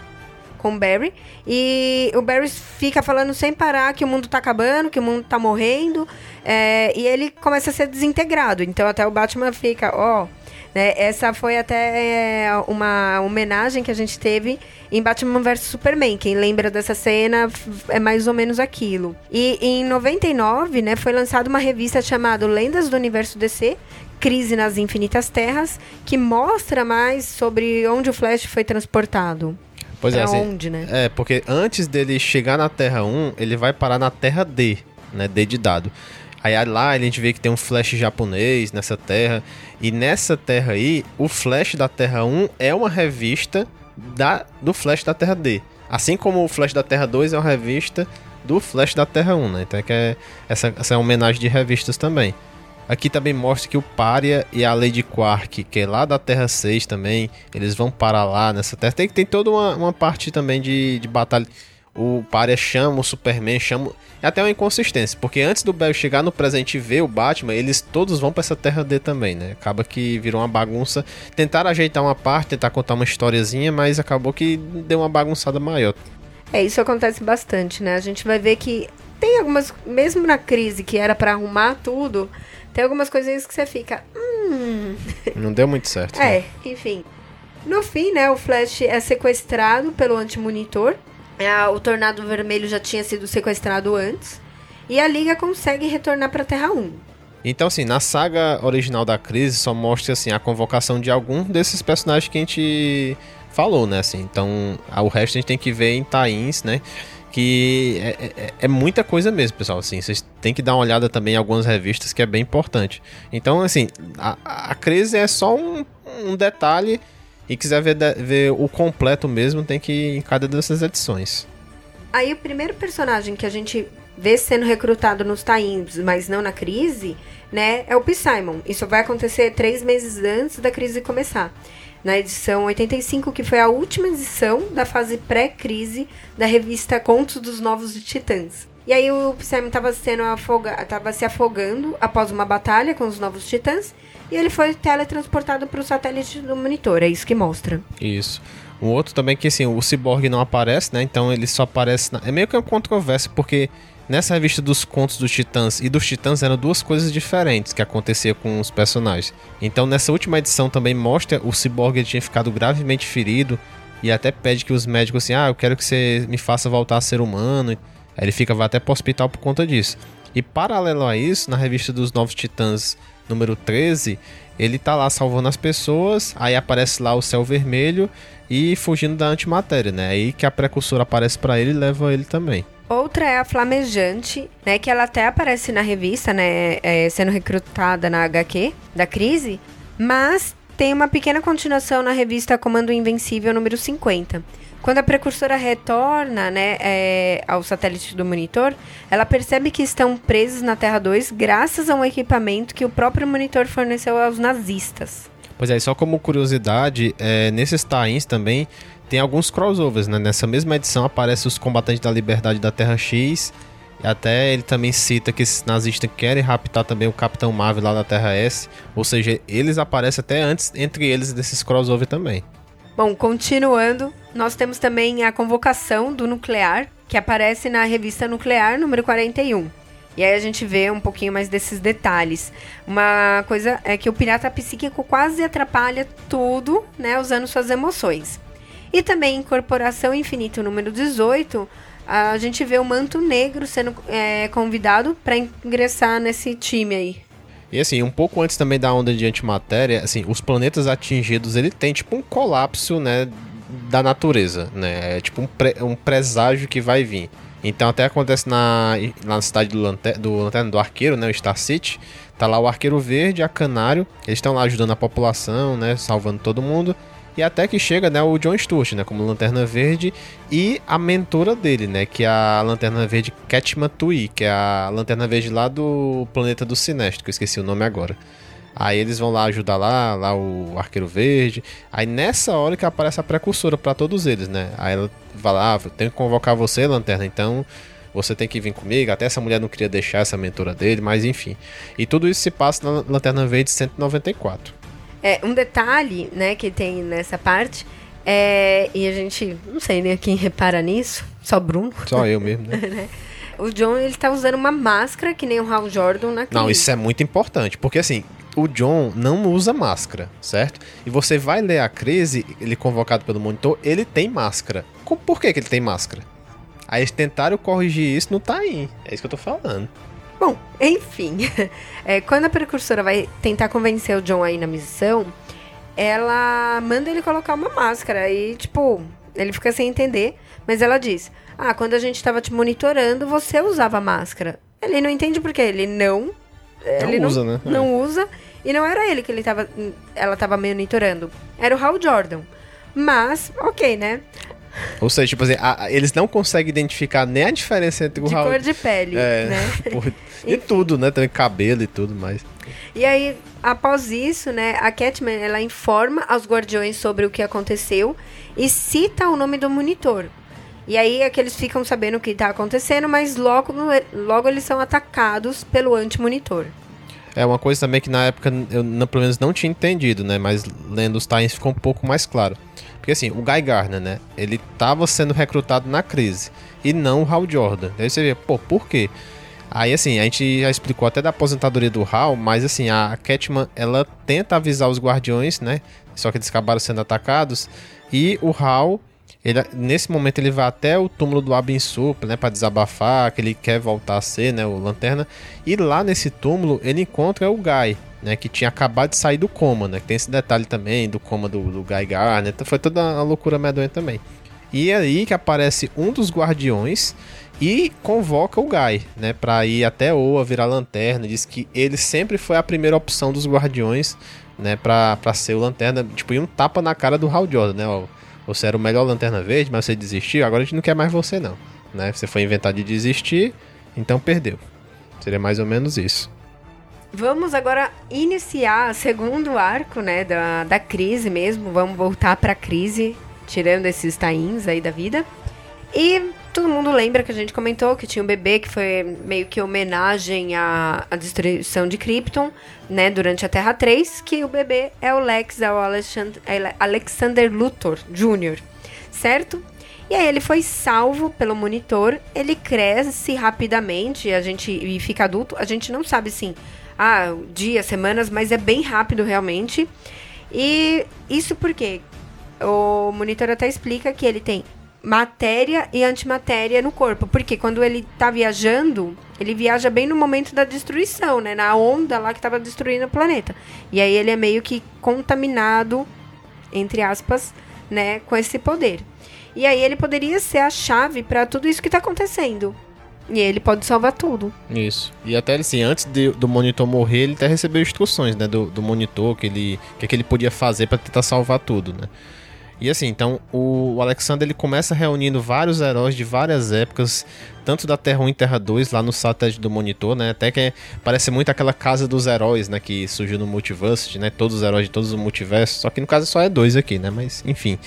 com o Barry. E o Barry fica falando sem parar que o mundo tá acabando, que o mundo tá morrendo. é, e ele começa a ser desintegrado. Então até o Batman fica, ó. né, essa foi até é, uma homenagem que a gente teve em Batman vs Superman. Quem lembra dessa cena é mais ou menos aquilo. E em 99, né, foi lançada uma revista chamada Lendas do Universo DC. Crise nas Infinitas Terras, que mostra mais sobre onde o Flash foi transportado. Pois é, Pra assim, onde, né? É, porque antes dele chegar na Terra 1, ele vai parar na Terra D, né? D de dado. Aí lá a gente vê que tem um Flash japonês nessa terra. E nessa terra aí, o Flash da Terra 1 é uma revista da, do Flash da Terra D. Assim como o Flash da Terra 2 é uma revista do Flash da Terra 1, né? Então é que é essa, essa é uma homenagem de revistas também. Aqui também mostra que o Pária e a Lady Quark, que é lá da Terra 6 também, eles vão parar lá nessa Terra. Tem, tem toda uma, uma parte também de, de batalha. O Pária chama o Superman, chama. É até uma inconsistência, porque antes do Barry chegar no presente e ver o Batman, eles todos vão pra essa Terra D também, né? Acaba que virou uma bagunça. Tentaram ajeitar uma parte, tentar contar uma historiazinha, mas acabou que deu uma bagunçada maior. É, isso acontece bastante, né? A gente vai ver que tem algumas, mesmo na crise que era pra arrumar tudo, tem algumas coisinhas que você fica, hum, Não deu muito certo. né? é, enfim. No fim, né, o Flash é sequestrado pelo antimonitor. O Tornado Vermelho já tinha sido sequestrado antes. E a Liga consegue retornar pra Terra 1. Então, assim, na saga original da crise só mostra assim a convocação de algum desses personagens que a gente falou, né? Assim, então, o resto a gente tem que ver em Tains, né? Que é, é- é muita coisa mesmo, pessoal. Assim, vocês têm que dar uma olhada também em algumas revistas que é bem importante. Então, assim, a, a crise é só um, um detalhe. E quiser ver, ver o completo mesmo, tem que ir em cada dessas edições. Aí o primeiro personagem que a gente vê sendo recrutado nos Times, mas não na crise, né, é o P-Simon. Isso vai acontecer três meses antes da crise começar. Na edição 85, que foi a última edição da fase pré-crise da revista Contos dos Novos Titãs. E aí o P-Simon estava sendo afoga se afogando após uma batalha com os Novos Titãs. E ele foi teletransportado para o satélite do monitor. É isso que mostra. Isso. Um outro também que assim, o Cyborg não aparece, né? Então ele só aparece. Na... É meio que uma controvérsia, porque nessa revista dos contos dos Titãs e dos Titãs eram duas coisas diferentes que acontecia com os personagens. Então nessa última edição também mostra o Cyborg tinha ficado gravemente ferido e até pede que os médicos assim, ah, eu quero que você me faça voltar a ser humano. Aí ele fica vai até pro hospital por conta disso. E paralelo a isso, na revista dos Novos Titãs número 13, ele tá lá salvando as pessoas, aí aparece lá o céu vermelho e fugindo da antimatéria, né? Aí que a precursora aparece pra ele e leva ele também. Outra é a Flamejante, né? Que ela até aparece na revista, né? é, sendo recrutada na HQ da crise. Mas tem uma pequena continuação na revista Comando Invencível número 50. Quando a precursora retorna, né, é, ao satélite do monitor, ela percebe que estão presos na Terra 2 graças a um equipamento que o próprio monitor forneceu aos nazistas. Pois é, só como curiosidade, é, nesses tie também tem alguns crossovers, né? Nessa mesma edição aparece os combatentes da liberdade da Terra X. E até ele também cita que esses nazistas querem raptar também o Capitão Marvel lá da Terra S. Ou seja, eles aparecem até antes entre eles desses crossover também. Bom, continuando, nós temos também a convocação do nuclear, que aparece na revista Nuclear número 41. E aí a gente vê um pouquinho mais desses detalhes. Uma coisa é que o pirata psíquico quase atrapalha tudo, né, usando suas emoções. E também em Corporação Infinito número 18, a gente vê o Manto Negro sendo é, convidado para ingressar nesse time aí. E assim, um pouco antes também da onda de antimatéria, assim, os planetas atingidos, ele tem tipo um colapso, né, da natureza, né? É tipo um, pre- um presságio que vai vir. Então até acontece na, na cidade do, Lanter, do Lanterna do Arqueiro, né? O Star City. Tá lá o Arqueiro Verde, a Canário. Eles estão lá ajudando a população, né? Salvando todo mundo. E até que chega, né, o John Stewart, né, como Lanterna Verde e a mentora dele, né, que é a Lanterna Verde Ketma Tui, que é a Lanterna Verde lá do planeta do Sinestro, que eu esqueci o nome agora. Aí eles vão lá ajudar lá, lá o Arqueiro Verde. Aí nessa hora que aparece a precursora para todos eles, né? Aí ela vai lá, ah, tenho que convocar você, Lanterna, então você tem que vir comigo. Até essa mulher não queria deixar essa mentora dele, mas enfim. E tudo isso se passa na Lanterna Verde 194. É, um detalhe, né, que tem nessa parte é, e a gente, não sei nem né, quem repara nisso, só Bruno. Só eu mesmo, né? [LAUGHS] né? o John, ele tá usando uma máscara que nem o Hal Jordan naquele. Não, isso é muito importante, porque assim, o John não usa máscara, certo? E você vai ler a crise, ele convocado pelo monitor, ele tem máscara. Por que, que ele tem máscara? Aí eles tentaram corrigir isso, não tá aí. É isso que eu tô falando. Bom, enfim. [LAUGHS] É, quando a precursora vai tentar convencer o John aí na missão, ela manda ele colocar uma máscara. E, tipo, ele fica sem entender. Mas ela diz: Ah, quando a gente tava te monitorando, você usava máscara. Ele não entende por quê. Ele não. Ele não usa, né? Não é. usa. E não era ele que ele tava, ela tava monitorando. Era o Hal Jordan. Mas, ok, né? Ou seja, tipo assim, a, a, eles não conseguem identificar nem a diferença entre o de Hal... cor de pele, é, né? [LAUGHS] Por, e tudo, né? Também cabelo e tudo mais. E aí, após isso, né, a Catman, ela informa aos guardiões sobre o que aconteceu e cita o nome do monitor. E aí é que eles ficam sabendo o que está acontecendo, mas logo, logo eles são atacados pelo anti-monitor. É uma coisa também que na época eu pelo menos não tinha entendido, né? Mas lendo os Times ficou um pouco mais claro. Porque assim, o Guy Gardner, né? Ele estava sendo recrutado na crise e não o Hal Jordan. Aí você vê, pô, por quê? Aí assim, a gente já explicou até da aposentadoria do Hal, mas assim, a Catman, ela tenta avisar os guardiões, né? Só que eles acabaram sendo atacados. E o Hal, ele, nesse momento ele vai até o túmulo do Abinsu, né, para desabafar, que ele quer voltar a ser, né, o Lanterna. E lá nesse túmulo ele encontra o Guy, né, que tinha acabado de sair do coma, né? Tem esse detalhe também do coma do, do Guy Garner, então foi toda uma loucura medonha também. E é aí que aparece um dos guardiões e convoca o Guy, né, para ir até Oa virar lanterna. Diz que ele sempre foi a primeira opção dos guardiões, né, para ser o lanterna, tipo, e um tapa na cara do Hal Jordan, né, ó, você era o melhor lanterna verde, mas você desistiu, agora a gente não quer mais você não, né? Você foi inventar de desistir, então perdeu. Seria mais ou menos isso. Vamos agora iniciar o segundo arco, né, da, da crise mesmo. Vamos voltar para a crise, tirando esses tains aí da vida. E todo mundo lembra que a gente comentou que tinha um bebê que foi meio que homenagem à, à destruição de Krypton, né, durante a Terra 3, que o bebê é o Lex, é o Alexander, é Alexander Luthor Jr., certo? E aí ele foi salvo pelo monitor, ele cresce rapidamente, a gente e fica adulto, a gente não sabe sim ah, dias, semanas, mas é bem rápido realmente. E isso porque o monitor até explica que ele tem matéria e antimatéria no corpo. Porque quando ele tá viajando, ele viaja bem no momento da destruição, né? Na onda lá que estava destruindo o planeta. E aí ele é meio que contaminado, entre aspas, né, com esse poder. E aí ele poderia ser a chave para tudo isso que está acontecendo. E ele pode salvar tudo. Isso. E até assim, antes de, do monitor morrer, ele até recebeu instruções, né? Do, do monitor que ele. que, é que ele podia fazer para tentar salvar tudo, né? E assim, então o Alexander ele começa reunindo vários heróis de várias épocas, tanto da Terra 1 e Terra 2, lá no satélite do Monitor, né? Até que parece muito aquela casa dos heróis, né? Que surgiu no Multiverse, né? Todos os heróis de todos os multiversos. Só que no caso só é dois aqui, né? Mas enfim.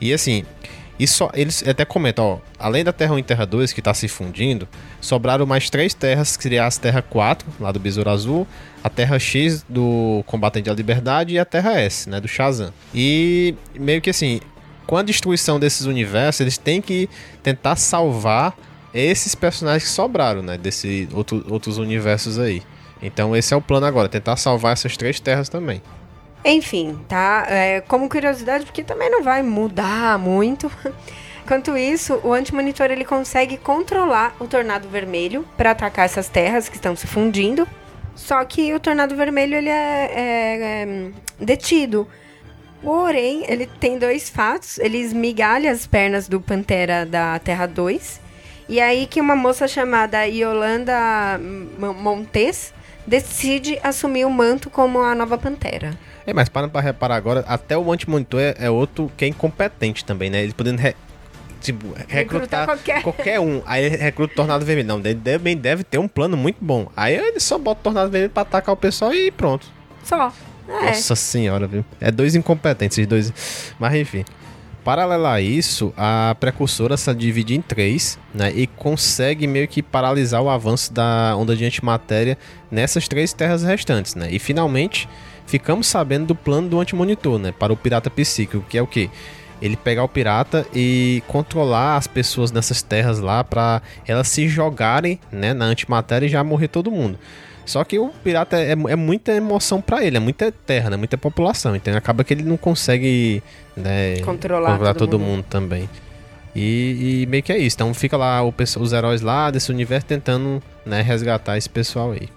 E assim, e só, eles até comentam, ó, além da Terra 1 e Terra 2 que está se fundindo, sobraram mais três terras, que seria a Terra 4, lá do Besouro Azul, a Terra X do Combatente da Liberdade e a Terra S, né, do Shazam. E meio que assim, com a destruição desses universos, eles têm que tentar salvar esses personagens que sobraram, né, desses outro, outros universos aí. Então esse é o plano agora, tentar salvar essas três terras também. Enfim, tá? É, como curiosidade, porque também não vai mudar muito. [LAUGHS] Enquanto isso, o antimonitor ele consegue controlar o tornado vermelho para atacar essas terras que estão se fundindo. Só que o tornado vermelho ele é, é, é detido. Porém, ele tem dois fatos. Ele esmigalha as pernas do Pantera da Terra 2 E aí que uma moça chamada Yolanda Montes decide assumir o manto como a nova Pantera. É, mas para pra reparar agora, até o anti-monitor é, é outro que é incompetente também, né? Ele podendo re- tipo, recrutar qualquer- qualquer. um. Aí ele recruta o Tornado Vermelho. Não, ele também deve ter um plano muito bom. Aí ele só bota o Tornado Vermelho pra atacar o pessoal e pronto. Só. É. Nossa senhora, viu? É dois incompetentes, esses dois. Mas enfim. Paralela a isso, a precursora se divide em três, né? E consegue meio que paralisar o avanço da onda de antimatéria nessas três terras restantes, né? E finalmente ficamos sabendo do plano do antimonitor, né? Para o pirata psíquico, que é o quê? Ele pegar o pirata e controlar as pessoas nessas terras lá para elas se jogarem, né, na antimatéria e já morrer todo mundo. Só que o pirata é, é muita emoção pra ele, é muita terra, né? Muita população. Então acaba que ele não consegue né, Controlar todo todo mundo. mundo também. E, e meio que é isso. Então fica lá o os heróis lá desse universo tentando né, resgatar esse pessoal aí.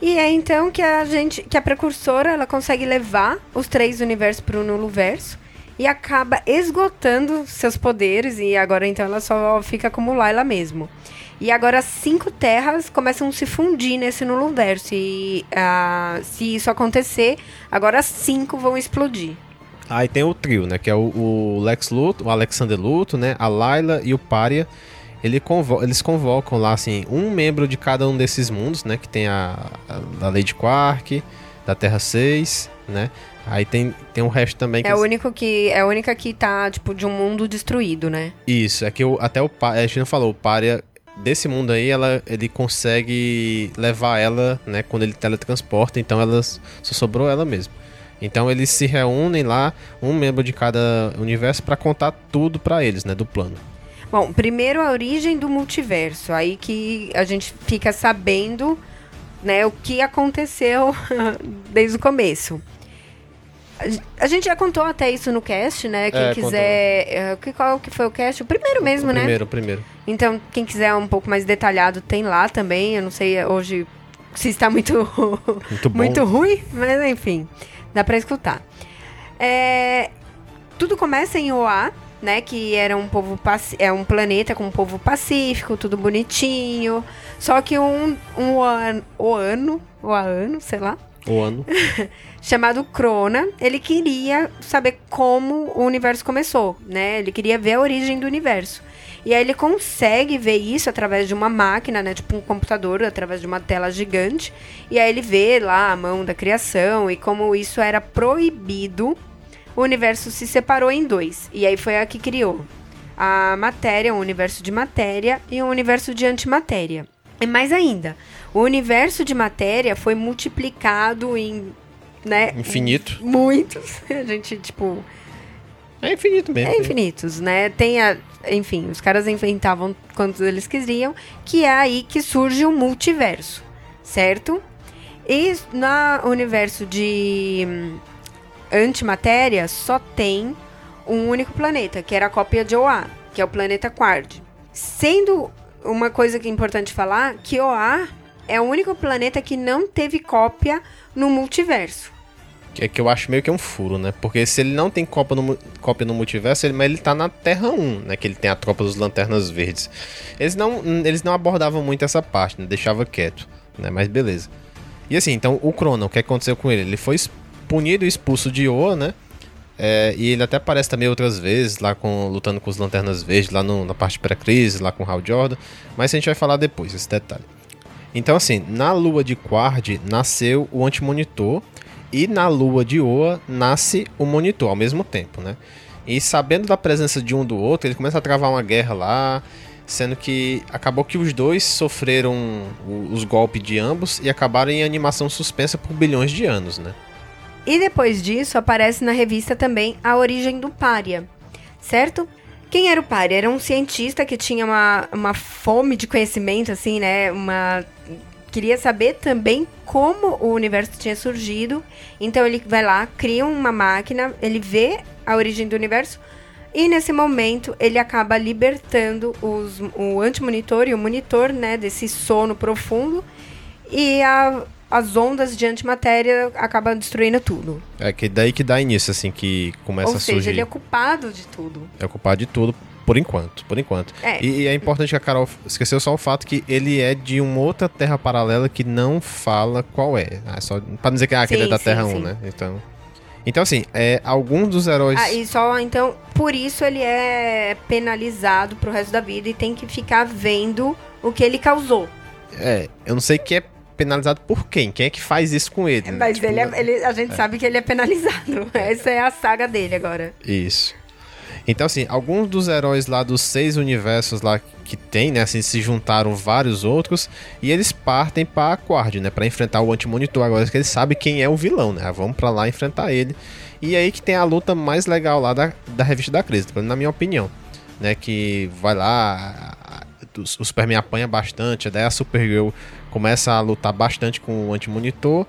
E é então que a gente, que a precursora, ela consegue levar os três universos para o nulo verso e acaba esgotando seus poderes e agora então ela só fica como Layla mesmo. E agora as cinco terras começam a se fundir nesse nulo verso e ah, se isso acontecer, agora as cinco vão explodir. Aí tem o trio, né? Que é o, o Lex Luthor, o Alexander Luthor, né? A Layla e o Pária. Ele convo- eles convocam lá, assim, um membro de cada um desses mundos, né? Que tem a, a, a Lady Quark, da Terra 6, né? Aí tem, tem o resto também que É o único que é a única que tá tipo de um mundo destruído, né? Isso, é que o, até o Pária, a gente não falou, o Pária desse mundo aí, ela, ele consegue levar ela, né, quando ele teletransporta, então ela só sobrou ela mesmo. Então eles se reúnem lá, um membro de cada universo pra contar tudo pra eles, né, do plano. Bom, primeiro a origem do multiverso, aí que a gente fica sabendo, né, o que aconteceu [LAUGHS] desde o começo. A gen- A gente já contou até isso no cast, né? Quem É, quiser. eh, que- Qual que foi o cast? O primeiro mesmo, o né? primeiro, o primeiro. Então, quem quiser um pouco mais detalhado, tem lá também. Eu não sei hoje se está muito, [LAUGHS] Muito muito ruim, mas enfim, dá pra escutar. É, tudo começa em Oa, né? Que era um povo é um planeta com um povo pacífico, tudo bonitinho. Só que um, um Oan- Oano, Oano, sei lá, O ano. [LAUGHS] chamado Crona, ele queria saber como o universo começou, né? Ele queria ver a origem do universo. E aí ele consegue ver isso através de uma máquina, né? Tipo um computador, através de uma tela gigante. E aí ele vê lá a mão da criação e como isso era proibido, o universo se separou em dois. E aí foi a que criou a matéria, um universo de matéria e um universo de antimatéria. E mais ainda, o universo de matéria foi multiplicado em, né, Infinito. muitos. [LAUGHS] A gente, tipo, É infinito mesmo. é infinitos, né? Tem a, enfim, os caras inventavam quantos eles queriam, que é aí que surge o multiverso, certo? E no universo de hum, antimatéria só tem um único planeta, que era a cópia de Oa, que é o planeta Quard. Sendo uma coisa que é importante falar, que Oa é o único planeta que não teve cópia no multiverso. É que eu acho meio que é um furo, né? Porque se ele não tem cópia no, cópia no multiverso, ele, mas ele tá na Terra 1, né? Que ele tem a tropa dos Lanternas Verdes. Eles não, eles não abordavam muito essa parte, né? Deixava quieto, né? Mas beleza. E assim, então o Crono, o que aconteceu com ele? Ele foi es- punido e expulso de Oa, né? É, e ele até aparece também outras vezes, lá com lutando com os Lanternas Verdes, lá no- na parte pré-crise, lá com Hal Jordan. Mas a gente vai falar depois, esse detalhe. Então, assim, na lua de Quard nasceu o antimonitor e na lua de Oa nasce o monitor ao mesmo tempo, né? E sabendo da presença de um do outro, ele começa a travar uma guerra lá, sendo que acabou que os dois sofreram os golpes de ambos e acabaram em animação suspensa por bilhões de anos, né? E depois disso aparece na revista também a origem do pária, certo? Quem era o pária? Era um cientista que tinha uma, uma fome de conhecimento, assim, né? Uma. Queria saber também como o universo tinha surgido. Então ele vai lá, cria uma máquina, ele vê a origem do universo. E nesse momento ele acaba libertando os, o antimonitor e o monitor, né? Desse sono profundo. E a- as ondas de antimatéria acabam destruindo tudo. É que daí que dá início, assim, que começa Ou a seja, surgir. ele é culpado de tudo. É culpado de tudo. Por enquanto, por enquanto. É. E, e é importante que a Carol esqueceu só o fato que ele é de uma outra terra paralela que não fala qual é. Ah, só pra não dizer que ah, aquele é da sim, Terra 1, sim. né? Então. Então, assim, é, alguns dos heróis. Ah, e só, então, por isso ele é penalizado pro resto da vida e tem que ficar vendo o que ele causou. É, eu não sei que é penalizado por quem. Quem é que faz isso com ele? né? Mas Tipo, ele, é- ele- a gente sabe que ele é penalizado. [LAUGHS] Essa é a saga dele agora. Isso. Então, assim, alguns dos heróis lá dos seis universos lá que tem, né, assim, se juntaram vários outros e eles partem pra Aquard, né, pra enfrentar o Antimonitor agora que eles sabem quem é o vilão, né, vamos pra lá enfrentar ele. E aí que tem a luta mais legal lá da, da revista da crise, na minha opinião, né, que vai lá, o Superman apanha bastante, daí a Supergirl começa a lutar bastante com o Antimonitor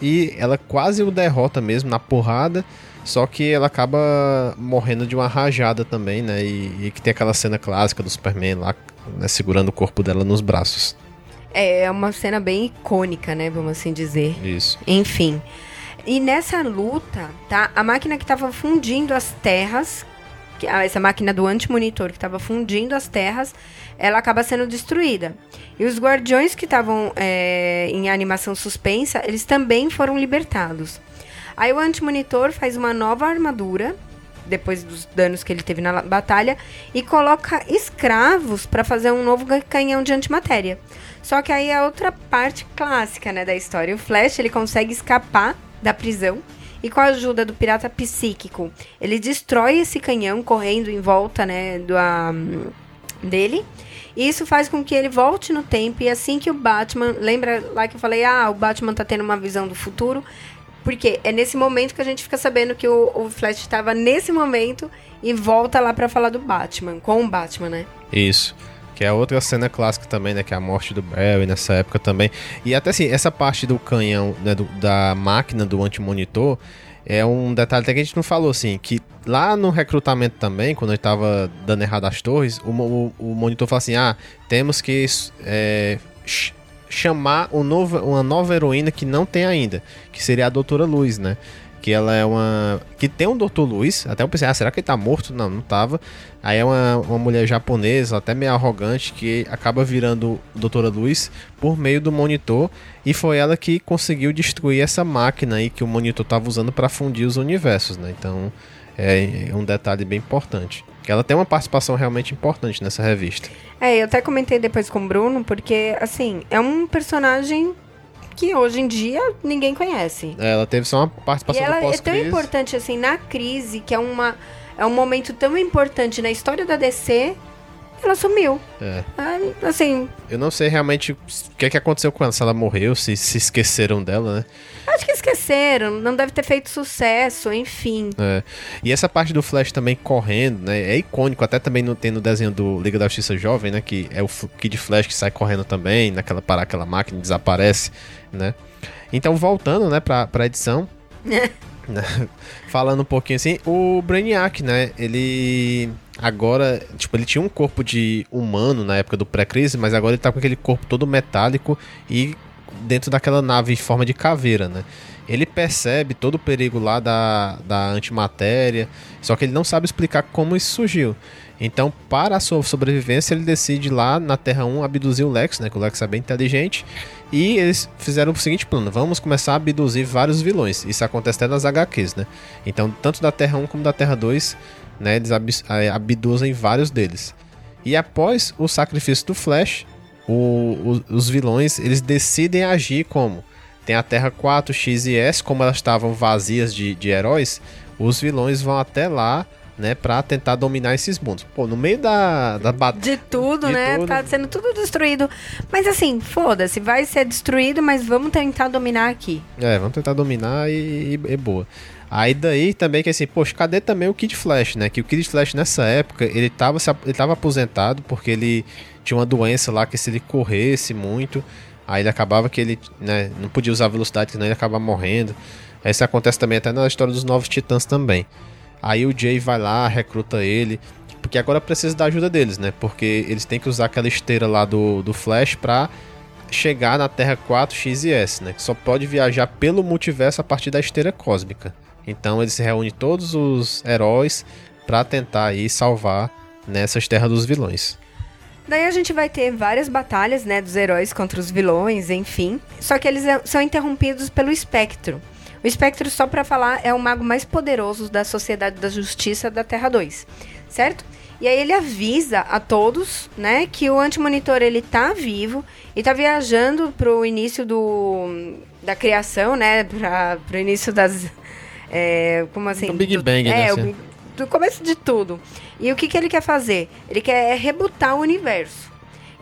e ela quase o derrota mesmo na porrada. Só que ela acaba morrendo de uma rajada também, né? E, e que tem aquela cena clássica do Superman lá, né, segurando o corpo dela nos braços. É uma cena bem icônica, né? Vamos assim dizer. Isso. Enfim. E nessa luta, tá? A máquina que tava fundindo as terras, essa máquina do antimonitor que tava fundindo as terras, ela acaba sendo destruída. E os guardiões que estavam é, em animação suspensa, eles também foram libertados. Aí o antimonitor faz uma nova armadura, depois dos danos que ele teve na batalha, e coloca escravos para fazer um novo canhão de antimatéria. Só que aí é outra parte clássica, né, da história. O Flash, ele consegue escapar da prisão e com a ajuda do pirata psíquico, ele destrói esse canhão correndo em volta, né, do ah, dele. E isso faz com que ele volte no tempo e assim que o Batman, lembra lá que eu falei, ah, o Batman tá tendo uma visão do futuro, porque é nesse momento que a gente fica sabendo que o, o Flash estava nesse momento e volta lá pra falar do Batman, com o Batman, né? Isso. Que é outra cena clássica também, né? Que é a morte do Barry nessa época também. E até assim, essa parte do canhão, né, do- da máquina do antimonitor, é um detalhe até que a gente não falou, assim, que lá no recrutamento também, quando ele tava dando errado as torres, o, o, o monitor fala assim, ah, temos que é, ch- chamar um novo, uma nova heroína que não tem ainda, que seria a Doutora Luz, né? Que ela é uma. Que tem um Doutor Luz. Até eu pensei, ah, será que ele tá morto? Não, não tava. Aí é uma, uma mulher japonesa, até meio arrogante, que acaba virando Doutora Luz por meio do monitor. E foi ela que conseguiu destruir essa máquina aí que o monitor tava usando para fundir os universos, né? Então é, é um detalhe bem importante. Que ela tem uma participação realmente importante nessa revista. É, eu até comentei depois com o Bruno, porque, assim, é um personagem que hoje em dia ninguém conhece. Ela teve só uma E participação ela no é tão importante, assim, na crise, que é, uma, é um momento tão importante na história da DC, ela sumiu. É. Assim, Eu não sei realmente o que, é que aconteceu com ela, se ela morreu, se se esqueceram dela, né? acho que esqueceram, não deve ter feito sucesso, enfim. É. E essa parte do Flash também correndo, né? É icônico, até também no, tem no desenho do Liga da Justiça Jovem, né? Que é o Kid Flash que sai correndo também, naquela parar aquela máquina desaparece, né? Então, voltando, né, pra, pra edição. [LAUGHS] [LAUGHS] Falando um pouquinho assim, o Brainiac, né? Ele. Agora, tipo, ele tinha um corpo de humano na época do pré-crise, mas agora ele tá com aquele corpo todo metálico e dentro daquela nave em forma de caveira, né? Ele percebe todo o perigo lá da, da antimatéria, só que ele não sabe explicar como isso surgiu. Então, para a sua sobrevivência, ele decide lá na Terra 1 abduzir o Lex, né? Que o Lex é bem inteligente. E eles fizeram o seguinte plano: vamos começar a abduzir vários vilões. Isso acontece até nas HQs, né? Então, tanto da Terra 1 como da Terra 2, né? Eles eh, abduzem vários deles. E após o sacrifício do Flash, o- o- os vilões eles decidem agir como tem a Terra 4, X e S, como elas estavam vazias de, de heróis, os vilões vão até lá, né, pra tentar dominar esses mundos. Pô, no meio da, da batalha. De tudo, De né? tudo. Tá sendo tudo destruído. Mas assim, foda-se, vai ser destruído, mas vamos tentar dominar aqui. É, vamos tentar dominar e, e, e boa. Aí daí também que assim, poxa, cadê também o Kid Flash, né? Que o Kid Flash nessa época, ele tava, ele tava aposentado porque ele tinha uma doença lá que se ele corresse muito, aí ele acabava que ele, né, não podia usar velocidade, senão ele acabava morrendo. Isso acontece também até na história dos Novos Titãs também. Aí o Jay vai lá, recruta ele, porque agora precisa da ajuda deles, né? Porque eles têm que usar aquela esteira lá do, do Flash pra chegar na Terra 4, X e S, né? Que só pode viajar pelo multiverso a partir da esteira cósmica. Então eles reúnem todos os heróis pra tentar aí salvar nessas terras dos vilões. Daí a gente vai ter várias batalhas, né, dos heróis contra os vilões, enfim. Só que eles é- são interrompidos pelo Espectro. O Espectro, só pra falar, é o mago mais poderoso da Sociedade da Justiça da Terra 2, certo? E aí ele avisa a todos, né, que o Antimonitor ele tá vivo e tá viajando pro início do da criação, né, para pro início das é, como assim? Do Big do- Bang, né, É, o assim. Do começo de tudo. E o que, que ele quer fazer? Ele quer rebutar o universo.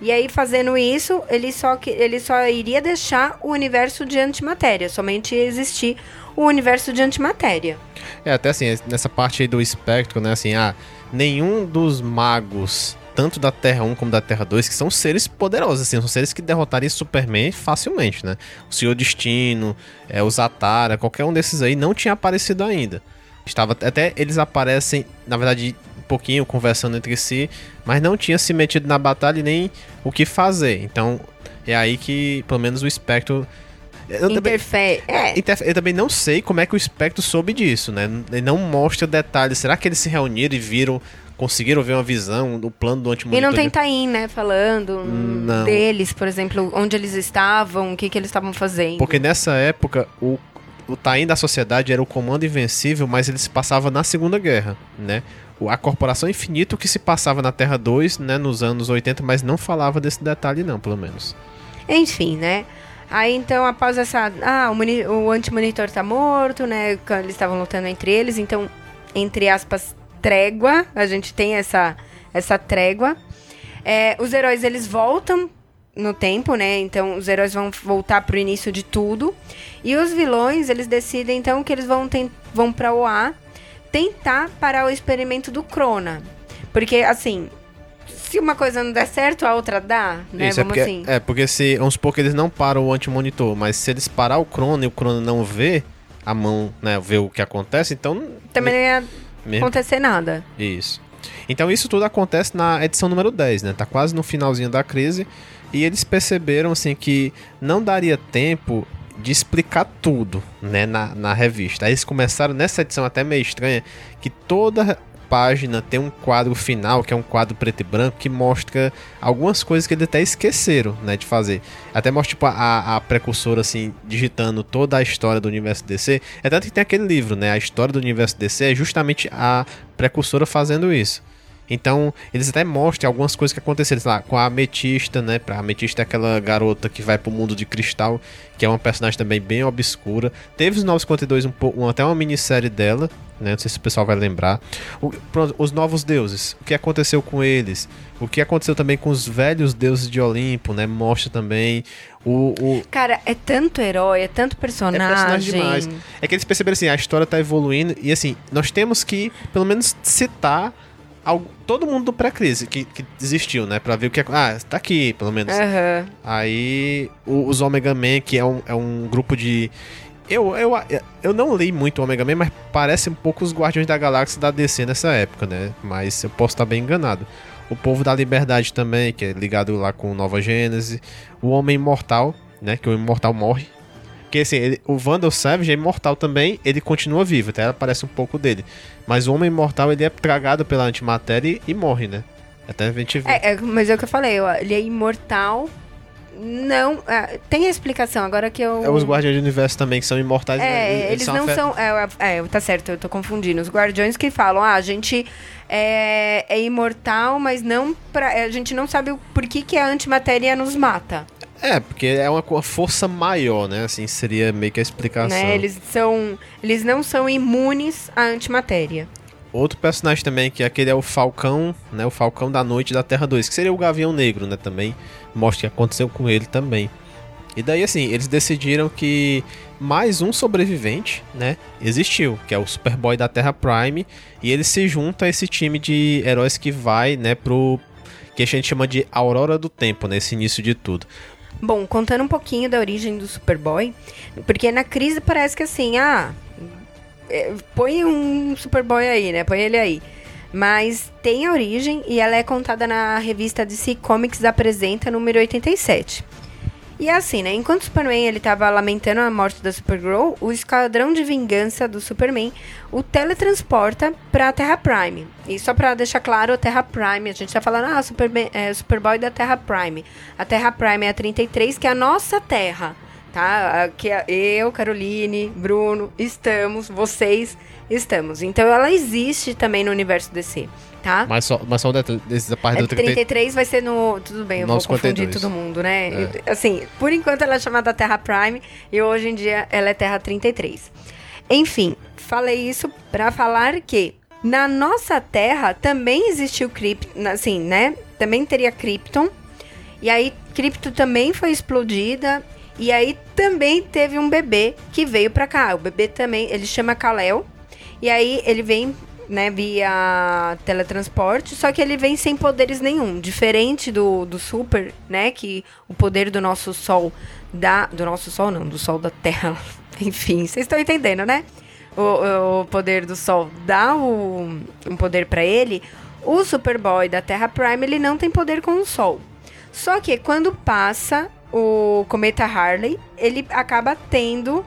E aí, fazendo isso, ele só, ele só iria deixar o universo de antimatéria. Somente existir o universo de antimatéria. É, até assim, nessa parte aí do espectro, né, assim, ah, nenhum dos magos, tanto da Terra 1 como da Terra 2, que são seres poderosos, assim, são seres que derrotariam Superman facilmente, né? O Senhor Destino, é, o Zatara, qualquer um desses aí não tinha aparecido ainda. Estava até eles aparecem, na verdade, pouquinho conversando entre si, mas não tinha se metido na batalha e nem o que fazer. Então, é aí que pelo menos o espectro eu também-. É, Interfe- Eu também não sei como é que o Spectre soube disso, né? Ele não mostra detalhes. Será que eles se reuniram e viram, conseguiram ver uma visão do plano do e antimonitor? não tem Tain, né? Falando Não. deles, por exemplo, onde eles estavam, o que, que eles estavam fazendo. Porque nessa época, o, o Tain da sociedade era o comando invencível, mas ele se passava na Segunda Guerra, né? A Corporação Infinito que se passava na Terra 2, né, nos anos 80, mas não falava desse detalhe não, pelo menos. Enfim, né? Aí então, após essa. Ah, o, o antimonitor tá morto, né? Eles estavam lutando entre eles, então, entre aspas, trégua. A gente tem essa, essa trégua. É, os heróis eles voltam no tempo, né? Então os heróis vão voltar pro início de tudo. E os vilões, eles decidem então que eles vão, vão pra OA tentar parar o experimento do Crona. Porque, assim, se uma coisa não der certo, a outra dá, né? Isso, é Vamos porque, assim. é porque se, vamos supor que eles não param o antimonitor, mas se eles parar o crono e o crono não vê a mão, né, ver o que acontece, então... Também não ia mesmo- acontecer nada. Isso. Então isso tudo acontece na edição número 10, né? Tá quase no finalzinho da crise. E eles perceberam, assim, que não daria tempo de explicar tudo, né, na, na revista. Aí eles começaram, nessa edição até meio estranha, que toda página tem um quadro final, que é um quadro preto e branco, que mostra algumas coisas que eles até esqueceram, né, de fazer. Até mostra, tipo, a, a precursora, assim, digitando toda a história do universo DC. É tanto que tem aquele livro, né, a história do universo DC é justamente a precursora fazendo isso. Então, eles até mostram algumas coisas que aconteceram, sei lá, com a Ametista, né? A Ametista é aquela garota que vai pro mundo de cristal, que é uma personagem também bem obscura. Teve os 952, um, um, até uma minissérie dela, né? Não sei se o pessoal vai lembrar. O- pronto, os novos deuses, o que aconteceu com eles? O que aconteceu também com os velhos deuses de Olimpo, né? Mostra também o- o, Cara, é tanto herói, é tanto é personagem. personagem demais. É que eles perceberam assim, a história tá evoluindo e assim, nós temos que pelo menos citar algo- todo mundo do pré-crise que, que existiu, né? Pra ver o que é. Ah, tá aqui, pelo menos. Aham. Aí o- os Omega Man, que é um, é um grupo de. Eu, eu, eu não li muito o Omega Man, mas parece um pouco os Guardiões da Galáxia da DC nessa época, né? Mas eu posso estar bem enganado. O Povo da Liberdade também, que é ligado lá com Nova Gênese. O Homem Imortal, né? Que o Imortal morre. Porque assim, ele- o Vandal Savage é imortal também, ele continua vivo, até aparece um pouco dele. Mas o Homem Imortal, ele é tragado pela antimatéria e, e morre, né? Até a gente vê. É, é, mas é o que eu falei, ó, ele é imortal. Não. é, tem a explicação, agora que eu. É os Guardiões do Universo também, que são imortais. né? É, eles, não afe- são. É, é, tá certo, eu tô confundindo. Os guardiões que falam, ah, a gente é, é imortal, mas não pra. A gente não sabe o porquê que a antimatéria nos mata. É, porque é uma, força maior, né? Assim, seria meio que a explicação. Né? Eles são. Eles não são imunes à antimatéria. Outro personagem também, que aquele é o Falcão, né? O Falcão da Noite da Terra 2, que seria o Gavião Negro, né? Também mostra o que aconteceu com ele também. E daí, assim, eles decidiram que mais um sobrevivente, né? Existiu, que é o Superboy da Terra Prime. E ele se junta a esse time de heróis que vai, né? Pro. Que a gente chama de Aurora do Tempo, nesse início de tudo. Bom, contando um pouquinho da origem do Superboy, porque na crise parece que assim, ah, é, põe um Superboy aí, né? Põe ele aí. Mas tem a origem e ela é contada na revista DC Comics Apresenta número 87. E é assim, né? Enquanto o Superman ele tava lamentando a morte da Supergirl, o esquadrão de vingança do Superman o teletransporta pra Terra Prime. E só pra deixar claro, a Terra Prime, a gente tá falando, ah, Superman, é, Superboy da Terra Prime. A Terra Prime é a 33, que é a nossa Terra, tá? Que é eu, Caroline, Bruno, estamos, vocês estamos. Então ela existe também no universo DC tá? Mas só, mas só um detalhe, essa parte É, do 33. 33 vai ser no. Tudo bem, eu vou Nosso confundir 52. todo mundo, né? É. Assim, por enquanto ela é chamada Terra Prime e hoje em dia ela é Terra 33. Enfim, falei isso pra falar que na nossa Terra também existiu Krypton, assim, né? Também teria Krypton. E aí, Krypton também foi explodida. E aí também teve um bebê que veio pra cá. O bebê também, ele chama Kal-El. E aí ele vem, né, via teletransporte, só que ele vem sem poderes nenhum. Diferente do, do Super, né, que o poder do nosso Sol dá... Do nosso Sol não, do Sol da Terra. [LAUGHS] Enfim, vocês estão entendendo, né? O, o poder do Sol dá o, um poder pra ele. O Superboy da Terra Prime, ele não tem poder com o Sol. Só que quando passa o cometa Harley, ele acaba tendo,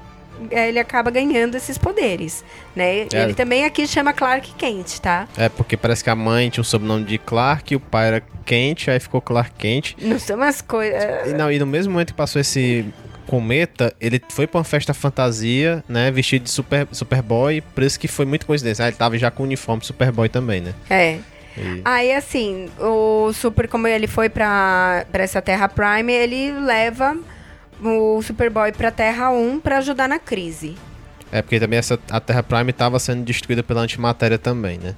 ele acaba ganhando esses poderes, né? É. Ele também aqui chama Clark Kent, tá? É, porque parece que a mãe tinha o sobrenome de Clark, o pai era Kent, aí ficou Clark Kent. Não são umas coisas. E, não, e no mesmo momento que passou esse cometa, ele foi pra uma festa fantasia, né, vestido de super, Superboy, por isso que foi muito coincidência. Ah, ele tava já com o uniforme Superboy também, né? É. E- Aí, assim, o Super, como ele foi pra, pra essa Terra Prime, ele leva o Superboy pra Terra 1 pra ajudar na crise. É, porque também essa, a Terra Prime estava sendo destruída pela antimatéria também, né?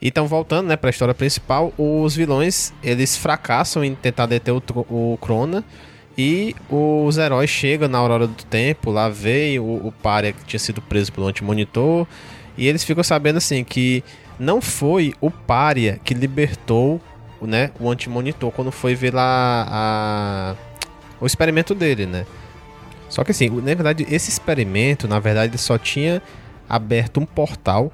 Então, voltando, né, pra história principal, os vilões, eles fracassam em tentar deter o, o Crona e os heróis chegam na Aurora do Tempo, lá veio o, o Pária que tinha sido preso pelo Antimonitor, e eles ficam sabendo, assim, que não foi o Pária que libertou, né, o Antimonitor quando foi ver lá a, o experimento dele, né? Só que assim, na verdade, esse experimento, na verdade, só tinha aberto um portal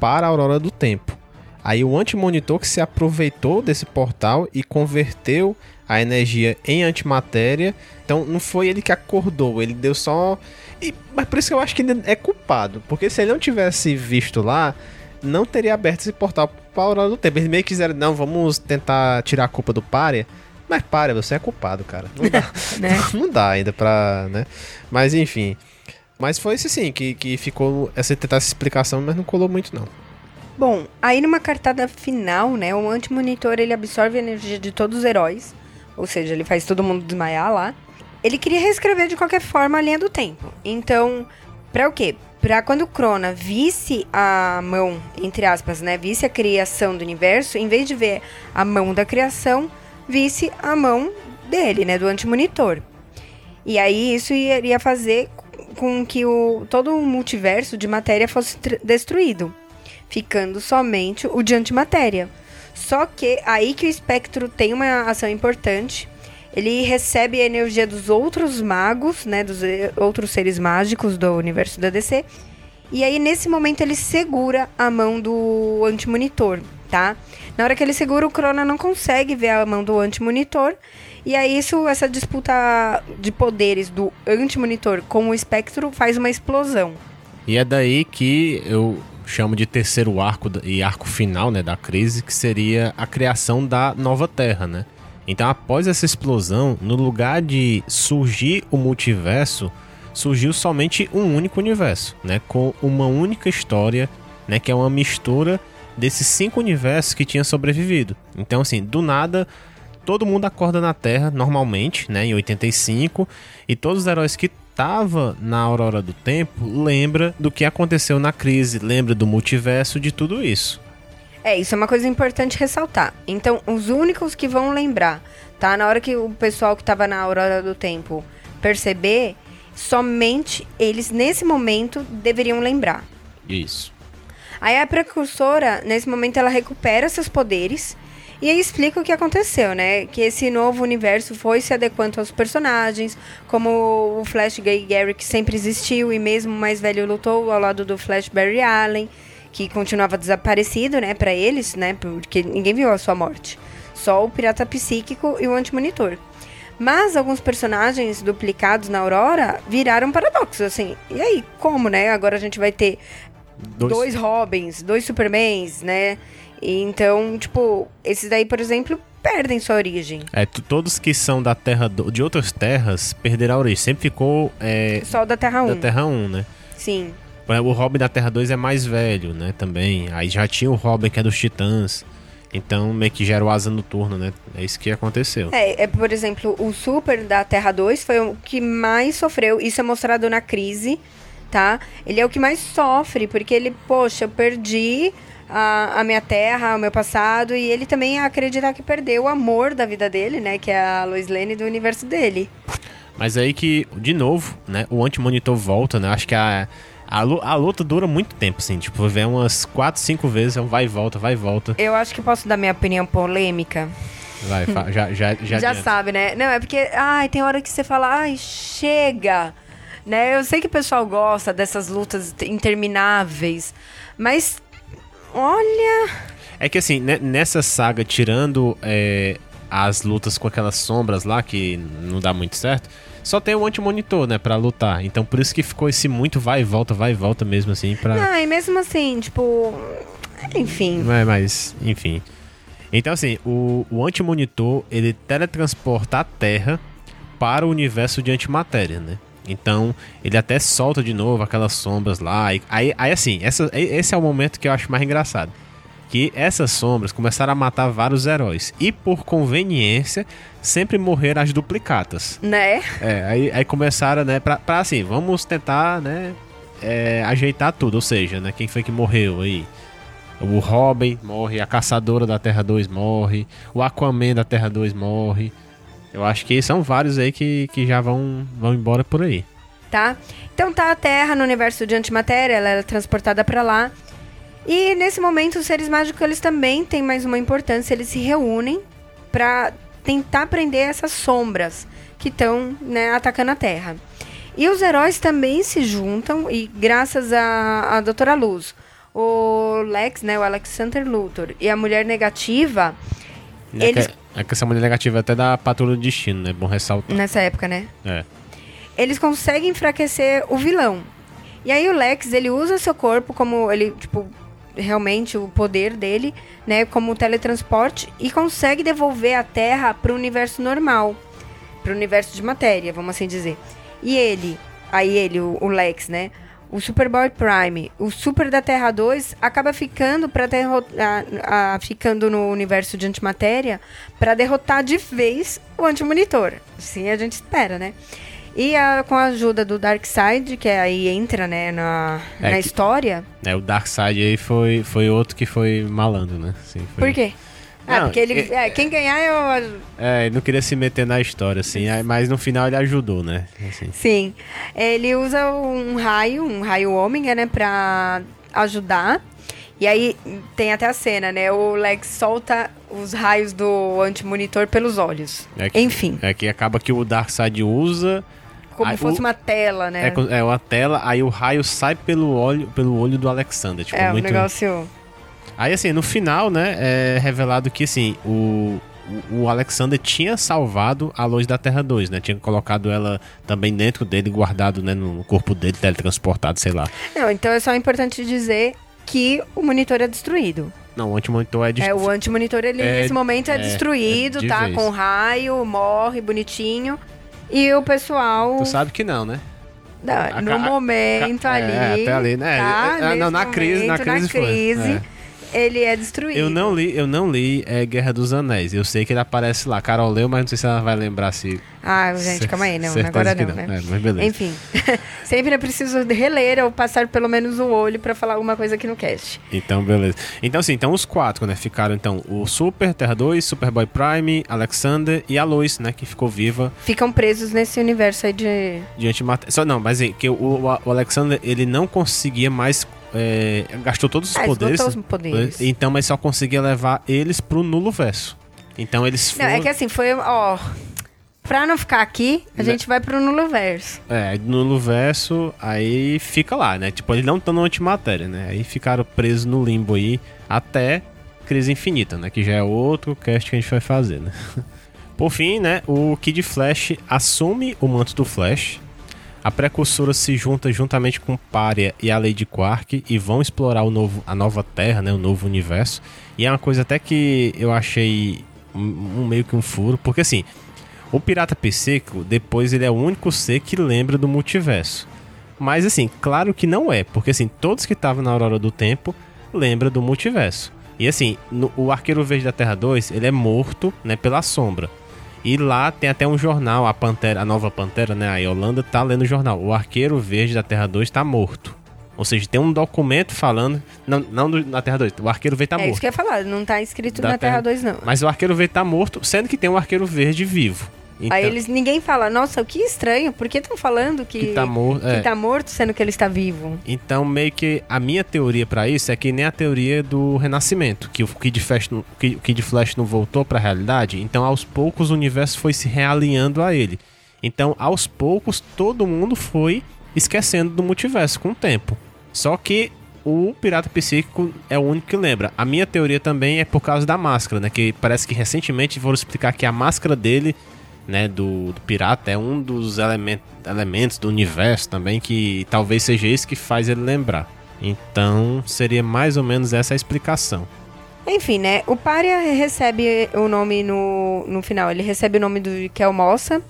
para a Aurora do Tempo. Aí o antimonitor que se aproveitou desse portal e converteu a energia em antimatéria. Então não foi ele que acordou, ele deu só. E, mas por isso que eu acho que ele é culpado. Porque se ele não tivesse visto lá, não teria aberto esse portal para a Aurora do Tempo. Eles meio que quiseram, não, vamos tentar tirar a culpa do Pária. Mas Pária, você é culpado, cara. Não dá. [LAUGHS] Né? [LAUGHS] não dá ainda pra, né? Mas enfim. Mas foi isso sim, que, que ficou essa tentar essa explicação, mas não colou muito não. Bom, aí numa cartada final, né, o antimonitor ele absorve a energia de todos os heróis, ou seja, ele faz todo mundo desmaiar lá. Ele queria reescrever de qualquer forma a linha do tempo. Então, pra o quê? Pra quando o Crona visse a mão, entre aspas, né, visse a criação do universo, em vez de ver a mão da criação, visse a mão dele, né, do antimonitor. E aí isso iria fazer com que o, todo o multiverso de matéria fosse tr- destruído ficando somente o de antimatéria. Só que aí que o espectro tem uma ação importante. Ele recebe a energia dos outros magos, né, dos eh, outros seres mágicos do universo da DC. E aí nesse momento ele segura a mão do antimonitor, tá? Na hora que ele segura o Crona não consegue ver a mão do antimonitor. E aí isso essa disputa de poderes do antimonitor com o espectro faz uma explosão. E é daí que eu chamo de terceiro arco e arco final, né, da crise, que seria a criação da nova Terra, né? Então, após essa explosão, no lugar de surgir o multiverso, surgiu somente um único universo, né, com uma única história, né, que é uma mistura desses cinco universos que tinha sobrevivido. Então, assim, do nada, todo mundo acorda na Terra normalmente, né, em 85, e todos os heróis que tava na Aurora do Tempo lembra do que aconteceu na crise, lembra do multiverso, de tudo isso. É, isso é uma coisa importante ressaltar. Então, os únicos que vão lembrar, tá? Na hora que o pessoal que tava na Aurora do Tempo perceber, somente eles, nesse momento, deveriam lembrar. Isso. Aí a precursora, nesse momento, ela recupera seus poderes e aí explica o que aconteceu, né? Que esse novo universo foi se adequando aos personagens, como o Flash Gay Garrick sempre existiu e mesmo o mais velho lutou ao lado do Flash Barry Allen, que continuava desaparecido, né, para eles, né? Porque ninguém viu a sua morte. Só o pirata psíquico e o antimonitor. Mas alguns personagens duplicados na Aurora viraram paradoxos, assim. E aí, como, né? Agora a gente vai ter dois, dois Robins, dois Supermans, né? E então, tipo, esses daí, por exemplo, perdem sua origem. É, todos que são da Terra do, de outras terras perderam a origem. Sempre ficou. É, Só da Terra 1. Da Terra 1, né? Sim. O Robin da Terra 2 é mais velho, né? Também. Aí já tinha o Robin que é dos Titãs. Então meio que gera o asa noturno, né? É isso que aconteceu. É, é, por exemplo, o Super da Terra 2 foi o que mais sofreu. Isso é mostrado na crise, tá? Ele é o que mais sofre, porque ele, poxa, eu perdi a, a minha terra, o meu passado, e ele também acredita que perdeu o amor da vida dele, né? Que é a Lois Lane do universo dele. Mas aí que, de novo, né? O anti-monitor volta, né? Acho que a a, a luta dura muito tempo, assim. Tipo, vem umas 4, 5 vezes, é um vai e volta, vai e volta. Eu acho que posso dar minha opinião polêmica. Vai, já, já, já. [LAUGHS] Já sabe, né? Não, é porque, ai, tem hora que você fala, ai, chega. Né? Eu sei que o pessoal gosta dessas lutas intermináveis, mas olha. É que assim, nessa saga, tirando é, as lutas com aquelas sombras lá, que não dá muito certo, só tem o anti-monitor, né, pra lutar. Então por isso que ficou esse muito vai e volta, vai e volta mesmo assim pra. Não, e mesmo assim, tipo. Enfim. Mas, mas enfim. Então, assim, o, o anti-monitor ele teletransporta a Terra para o universo de antimatéria, né? Então, ele até solta de novo aquelas sombras lá. E, aí, aí, assim, essa, esse é o momento que eu acho mais engraçado que essas sombras começaram a matar vários heróis. E por conveniência, sempre morreram as duplicatas. Né? É, aí, aí começaram, né, pra, pra assim, vamos tentar, né, é, ajeitar tudo. Ou seja, né, quem foi que morreu aí? O Robin morre, a Caçadora da Terra 2 morre, o Aquaman da Terra 2 morre. Eu acho que são vários aí que, que já vão, vão embora por aí. Tá? Então tá a Terra no universo de antimatéria, ela é transportada para lá. E nesse momento os seres mágicos eles também têm mais uma importância, eles se reúnem para tentar prender essas sombras que estão né, atacando a Terra. E os heróis também se juntam e graças a, a Doutora Luz, o Lex, né, o Alexander Luthor e a Mulher Negativa, é eles... É que essa Mulher Negativa é até da Patrulha do Destino, né? Bom ressaltar. Nessa época, né? É. Eles conseguem enfraquecer o vilão. E aí o Lex, ele usa seu corpo como ele, tipo, realmente o poder dele, né, como teletransporte e consegue devolver a Terra para o universo normal, para o universo de matéria, vamos assim dizer. E ele, aí ele, o, o Lex, né, o Superboy Prime, o Super da Terra 2 acaba ficando para ficando no universo de antimatéria para derrotar de vez o Antimonitor. Assim a gente espera, né? E a, com a ajuda do Darkseid, que aí entra, né, na, é na que, história. É, o Darkseid aí foi, foi outro que foi malandro, né? Assim, foi... Por quê? Ah, não, porque ele. É, quem ganhar eu. É, ele não queria se meter na história, assim, mas no final ele ajudou, né? Assim. Sim. Ele usa um raio, um raio ômega, né, pra ajudar. E aí tem até a cena, né? O Lex solta os raios do anti-monitor pelos olhos. É que, Enfim. É que acaba que o Darkseid usa como aí, fosse o, uma tela, né? É, é uma tela, aí o raio sai pelo olho, pelo olho do Alexander. Tipo, é, muito... um negócio... Aí, assim, no final, né, é revelado que, assim, o, o Alexander tinha salvado a luz da Terra 2, né? Tinha colocado ela também dentro dele, guardado né, no corpo dele, teletransportado, sei lá. Não, então é só importante dizer que o monitor é destruído. Não, o antimonitor é destruído. É, o antimonitor, ele, é, nesse momento, é, é destruído, é de tá? Vez. Com raio, morre, bonitinho. E o pessoal. Tu sabe que não, né? Não, no a, momento a, ali. É, até ali, né? Tá? É, não, na crise, na crise, na crise ele é destruído. Eu não li, eu não li é, Guerra dos Anéis. Eu sei que ele aparece lá. Carol leu, mas não sei se ela vai lembrar se. Ah, [LAUGHS] gente, calma aí, não. Agora não, não, né? É, mas beleza. Enfim. [LAUGHS] Sempre é preciso reler ou passar pelo menos o olho para falar alguma coisa aqui no cast. Então, beleza. Então, assim, então os quatro, né? Ficaram então o Super, Terra 2, Superboy Prime, Alexander e a Lois, né? Que ficou viva. Ficam presos nesse universo aí de. De antimatéria. Só não, mas que o, o Alexander ele não conseguia mais é, gastou todos os ah, poderes. Os poderes. Então, mas só conseguia levar eles pro nulo verso. Então eles foram... Não, é que assim, foi, ó... Pra não ficar aqui, a né? gente vai pro nulo verso. É, nulo verso, aí fica lá, né? Tipo, eles não estão na antimatéria, né? Aí ficaram presos no limbo aí até Crise Infinita, né? Que já é outro cast que a gente vai fazer, né? [LAUGHS] Por fim, né, o Kid Flash assume o manto do Flash. A precursora se junta juntamente com Pária e a Lady Quark e vão explorar o novo, a nova Terra, né, o novo universo. E é uma coisa até que eu achei um, um meio que um furo, porque assim, o Pirata Psíquico, depois ele é o único ser que lembra do multiverso. Mas assim, claro que não é, porque assim, todos que estavam na Aurora do Tempo lembram do multiverso. E assim, no, o Arqueiro Verde da Terra 2, ele é morto, né, pela sombra. E lá tem até um jornal, a Pantera, a nova Pantera, né, a Yolanda tá lendo o jornal. O Arqueiro Verde da Terra 2 tá morto. Ou seja, tem um documento falando. Não, não do, na Terra 2, o arqueiro verde tá é morto. isso que eu ia falar, não tá escrito Da na Terra Terra- 2, não. Mas o arqueiro verde tá morto, sendo que tem um arqueiro verde vivo. Então, Aí eles ninguém fala, nossa, que estranho, por que estão falando que, tá morto. que É. tá morto sendo que ele está vivo? Então, meio que a minha teoria pra isso é que nem a teoria do Renascimento, que o Kid Flash, o Kid Flash não voltou pra realidade, então aos poucos o universo foi se realinhando a ele. Então, aos poucos, todo mundo foi esquecendo do multiverso com o tempo. Só que o Pirata Psíquico é o único que lembra. A minha teoria também é por causa da máscara, né? Que parece que recentemente foram explicar que a máscara dele, né, do, do pirata, é um dos elemen- elementos do universo também que talvez seja isso que faz ele lembrar. Então, seria mais ou menos essa a explicação. Enfim, né? O Pária recebe o nome no, no final. Ele recebe o nome do Kel Mossa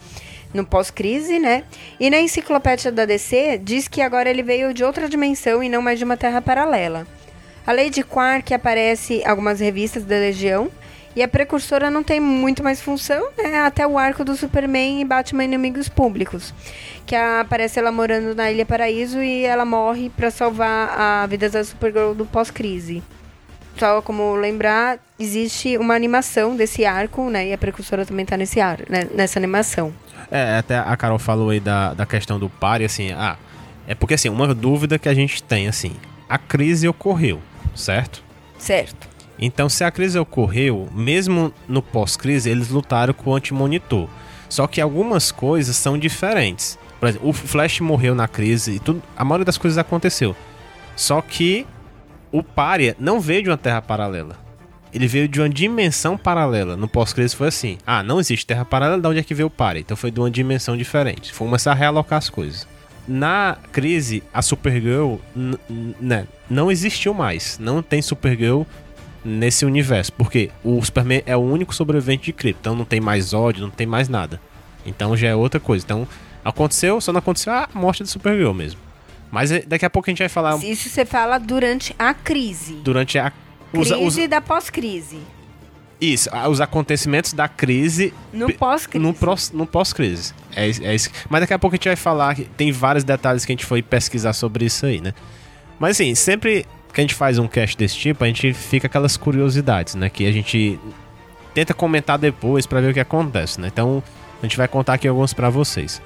no pós-crise, né? E na enciclopédia da DC diz que agora ele veio de outra dimensão e não mais de uma terra paralela. A Lady Quark aparece em algumas revistas da Legião e a precursora não tem muito mais função, né? Até o arco do Superman e Batman Inimigos Públicos. Que aparece ela morando na Ilha Paraíso e ela morre pra salvar a vida da Supergirl do pós-crise. Só como lembrar, existe uma animação desse arco, né? E a precursora também tá nesse ar, né, nessa animação. É, até a Carol falou aí da, da questão do pare, assim, ah, é porque assim, uma dúvida que a gente tem, assim, a crise ocorreu, certo? Certo. Então, se a crise ocorreu, mesmo no pós-crise, eles lutaram com o antimonitor. Só que algumas coisas são diferentes. Por exemplo, o Flash morreu na crise e tudo, a maioria das coisas aconteceu. Só que o Pária não veio de uma terra paralela. Ele veio de uma dimensão paralela. No pós-crise foi assim: ah, não existe terra paralela, de onde é que veio o Pária? Então foi de uma dimensão diferente. Foi começar a realocar as coisas. Na crise, a Supergirl né, não existiu mais. Não tem Supergirl nesse universo. Porque o Superman é o único sobrevivente de Krypton. Então não tem mais ódio, não tem mais nada. Então já é outra coisa. Então aconteceu, só não aconteceu a morte da Supergirl mesmo. Mas eh, daqui a pouco a gente vai falar Isso você fala durante a crise. durante a. os- Crise os- da pós-crise. isso, os acontecimentos da crise No pós-crise. no, no pós-crise. É, é isso. Mas daqui a pouco a gente vai falar, tem vários detalhes que a gente foi pesquisar sobre isso aí, né? Mas assim, sempre que a gente faz um cast desse tipo, a gente fica aquelas curiosidades, né? Que a gente tenta comentar depois pra ver o que acontece, né? Então, a gente vai contar aqui alguns pra vocês.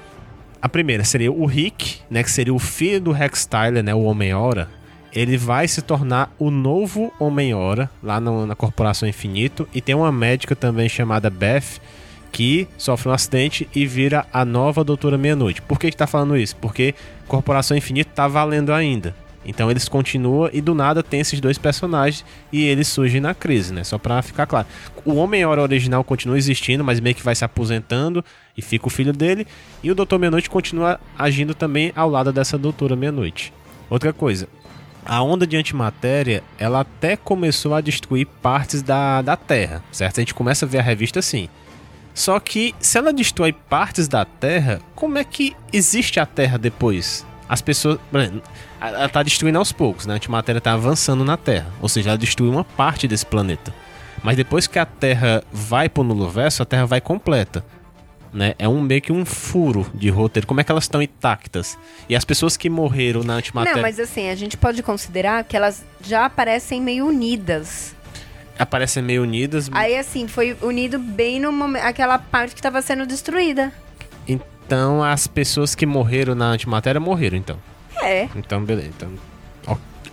A primeira seria o Rick, né? Que seria o filho do Rex Tyler, né? O Homem-Hora. Ele vai se tornar o novo Homem-Hora lá no- na Corporação Infinito. E tem uma médica também chamada Beth que sofre um acidente e vira a nova Doutora Meia-Noite. Por que que tá falando isso? Porque Corporação Infinito tá valendo ainda. Então eles continuam e do nada tem esses dois personagens e eles surgem na crise, né? Só pra ficar claro. O Homem-Hora original continua existindo, mas meio que vai se aposentando e fica o filho dele. E o Doutor Meia-Noite continua agindo também ao lado dessa Doutora Meia-Noite. Outra coisa, a onda de antimatéria, ela até começou a destruir partes da, da Terra, certo? A gente começa a ver a revista assim. Só que se ela destrói partes da Terra, como é que existe a Terra depois? As pessoas. Ela tá destruindo aos poucos, né? A antimatéria tá avançando na Terra. Ou seja, ela destruiu uma parte desse planeta. Mas depois que a Terra vai pro nuloverso, a Terra vai completa. Né? É um meio que um furo de roteiro. Como é que elas estão intactas? E as pessoas que morreram na antimatéria. Não, mas assim, a gente pode considerar que elas já aparecem meio unidas. aparecem meio unidas. Aí, assim, foi unido bem no momento. aquela parte que estava sendo destruída. Então as pessoas que morreram na antimatéria morreram, então. É. Então, beleza. Então,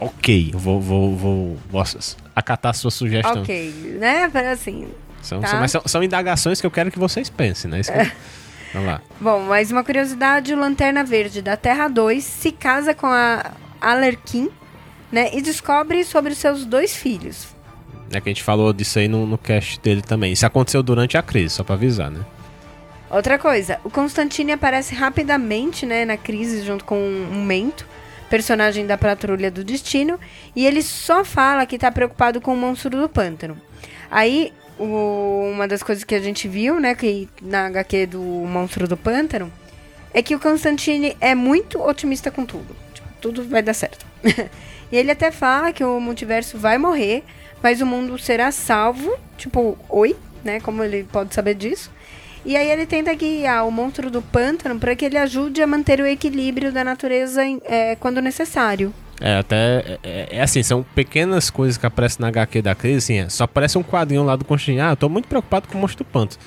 ok, vou, vou, vou, vou acatar a sua sugestão. Ok, né? Assim. São, Tá. são, mas são, são indagações que eu quero que vocês pensem, né? Isso eu- [LAUGHS] Vamos lá. Bom, mais uma curiosidade: o Lanterna Verde da Terra 2 se casa com a Alerquim, né? E descobre sobre os seus dois filhos. É que a gente falou disso aí no, no cast dele também. Isso aconteceu durante a crise, só pra avisar, né? Outra coisa, o Constantine aparece rapidamente, né, na crise junto com um Mento, personagem da Patrulha do Destino, e ele só fala que tá preocupado com o monstro do pântano. Aí, o- uma das coisas que a gente viu, né, que na HQ do Monstro do Pântano, é que o Constantine é muito otimista com tudo. Tipo, tudo vai dar certo. [LAUGHS] e ele até fala que o multiverso vai morrer, mas o mundo será salvo. Tipo, oi, né? Como ele pode saber disso? E aí ele tenta guiar o monstro do pântano para que ele ajude a manter o equilíbrio da natureza é, quando necessário. É, até. É, é assim, são pequenas coisas que aparecem na HQ da crise, assim, é, só aparece um quadrinho lá do Constantine. Ah, eu tô muito preocupado com o Monstro do Panto.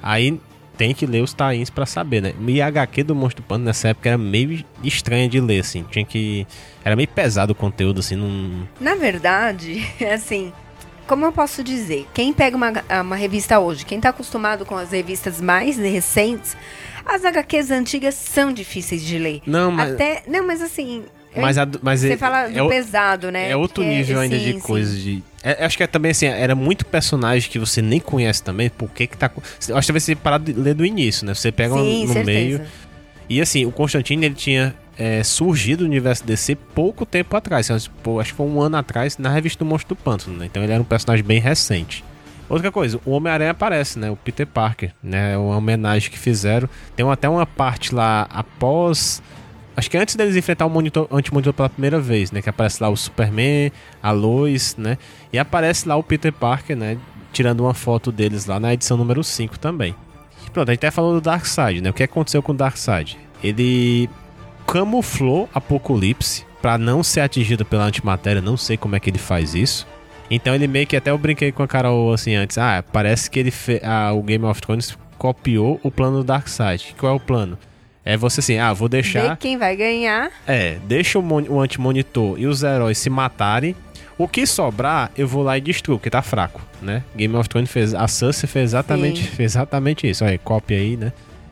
Aí tem que ler os tains pra saber, né? E a HQ do Monstro do Panto nessa época era meio estranha de ler, assim. Tinha que. Era meio pesado o conteúdo, assim, não. Na verdade, [LAUGHS] assim, como eu posso dizer? Quem pega uma, uma revista hoje, quem tá acostumado com as revistas mais recentes, as HQs antigas são difíceis de ler. Não, mas. Até. Não, mas assim. eu Mas, a, mas Você é, fala do é, pesado, né? é outro Porque, nível ainda sim, de coisas de. é- acho que é também assim, era muito personagem que você nem conhece também. Por que que tá. acho que vai ser parado de ler do início, né? Você pega um- Sim, no certeza. meio. E assim, o Constantine ele tinha é, surgido no universo DC pouco tempo atrás. acho que foi um ano atrás na revista do Monstro do Pântano, né? Então ele era um personagem bem recente. Outra coisa, o Homem-Aranha aparece, né? O Peter Parker, né? É uma homenagem que fizeram. Tem até uma parte lá após. Acho que antes deles enfrentar o monitor, anti-monitor pela primeira vez, né? Que aparece lá o Superman, a Lois, né? E aparece lá o Peter Parker, né? Tirando uma foto deles lá na edição número 5 também. Pronto, a gente até falou do Darkseid, né? O que aconteceu com o Darkseid? Ele camuflou Apocalipse pra não ser atingido pela antimatéria, não sei como é que ele faz isso. Então ele meio que até eu brinquei com a Carol assim antes, ah, parece que ele fe... ah, o Game of Thrones copiou o plano do Darkseid. Qual é o plano? É você assim, ah, vou deixar Ver quem vai ganhar. é, deixa o, mon- o anti-monitor e os heróis se matarem. O que sobrar, eu vou lá e destruo, porque tá fraco, né? Game of Thrones fez. A Cersei fez exatamente, Sim. fez exatamente isso. Olha, cópia aí, né?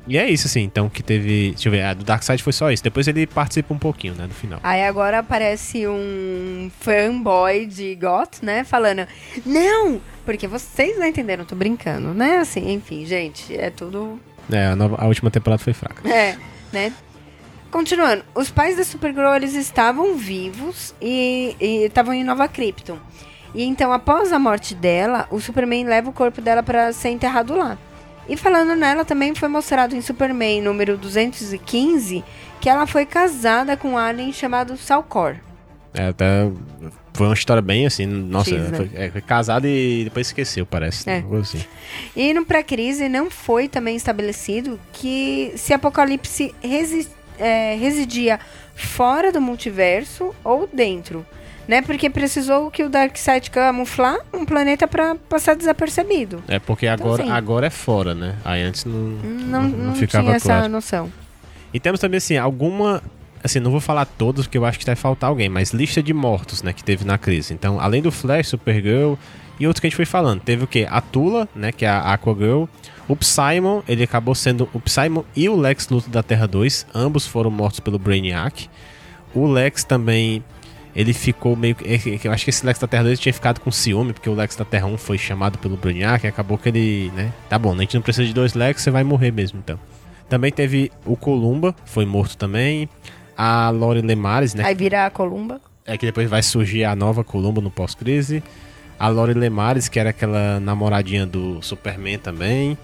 E é isso, assim, então, que teve. Deixa eu ver, a do Darkseid foi só isso. Depois ele participa um pouquinho, né, no final. Aí agora aparece um fanboy de GOT, né? Falando, não! Porque vocês não entenderam, tô brincando, né? Assim, enfim, gente, é tudo É, a, nova- a última temporada foi fraca. É, né? Continuando, os pais da Supergirl eles estavam vivos e e estavam em Nova Krypton. E então, após a morte dela, o Superman leva o corpo dela para ser enterrado lá. E falando nela, também foi mostrado em Superman número 215 que ela foi casada com um alien chamado Salcor. É, até. Foi uma história bem assim, nossa, X, né? foi, é, foi casado e depois esqueceu, parece. É. né? Assim. E no pré-crise não foi também estabelecido que se Apocalipse resi- é, residia fora do multiverso ou dentro. Né? Porque precisou que o Darkseid camuflar um planeta para passar desapercebido. É porque agora, assim- agora é fora, né? Aí antes não, Não, não, não, ficava tinha essa claro. noção. E temos também, assim, alguma. Assim, não vou falar todos, porque eu acho que vai faltar alguém, mas lista de mortos, né, que teve na crise. Então, além do Flash, Supergirl e outros que a gente foi falando, teve o quê? A Tula, né, que é a Aquagirl. O Psymon, ele acabou sendo. O Psymon e o Lex Luthor da Terra 2, ambos foram mortos pelo Brainiac. O Lex também. Ele ficou meio que. é que- Eu acho que esse Lex da Terra 2 tinha ficado com ciúme, porque o Lex da Terra 1 foi chamado pelo Brainiac e acabou que ele. né? Tá bom, a gente não precisa de dois Lex, você vai morrer mesmo então. Também teve o Columba, foi morto também. A Lori Lemares, né? Aí vira a Columba. É que depois vai surgir a nova Columba no pós-crise. A Lori Lemares, que era aquela namoradinha do Superman também.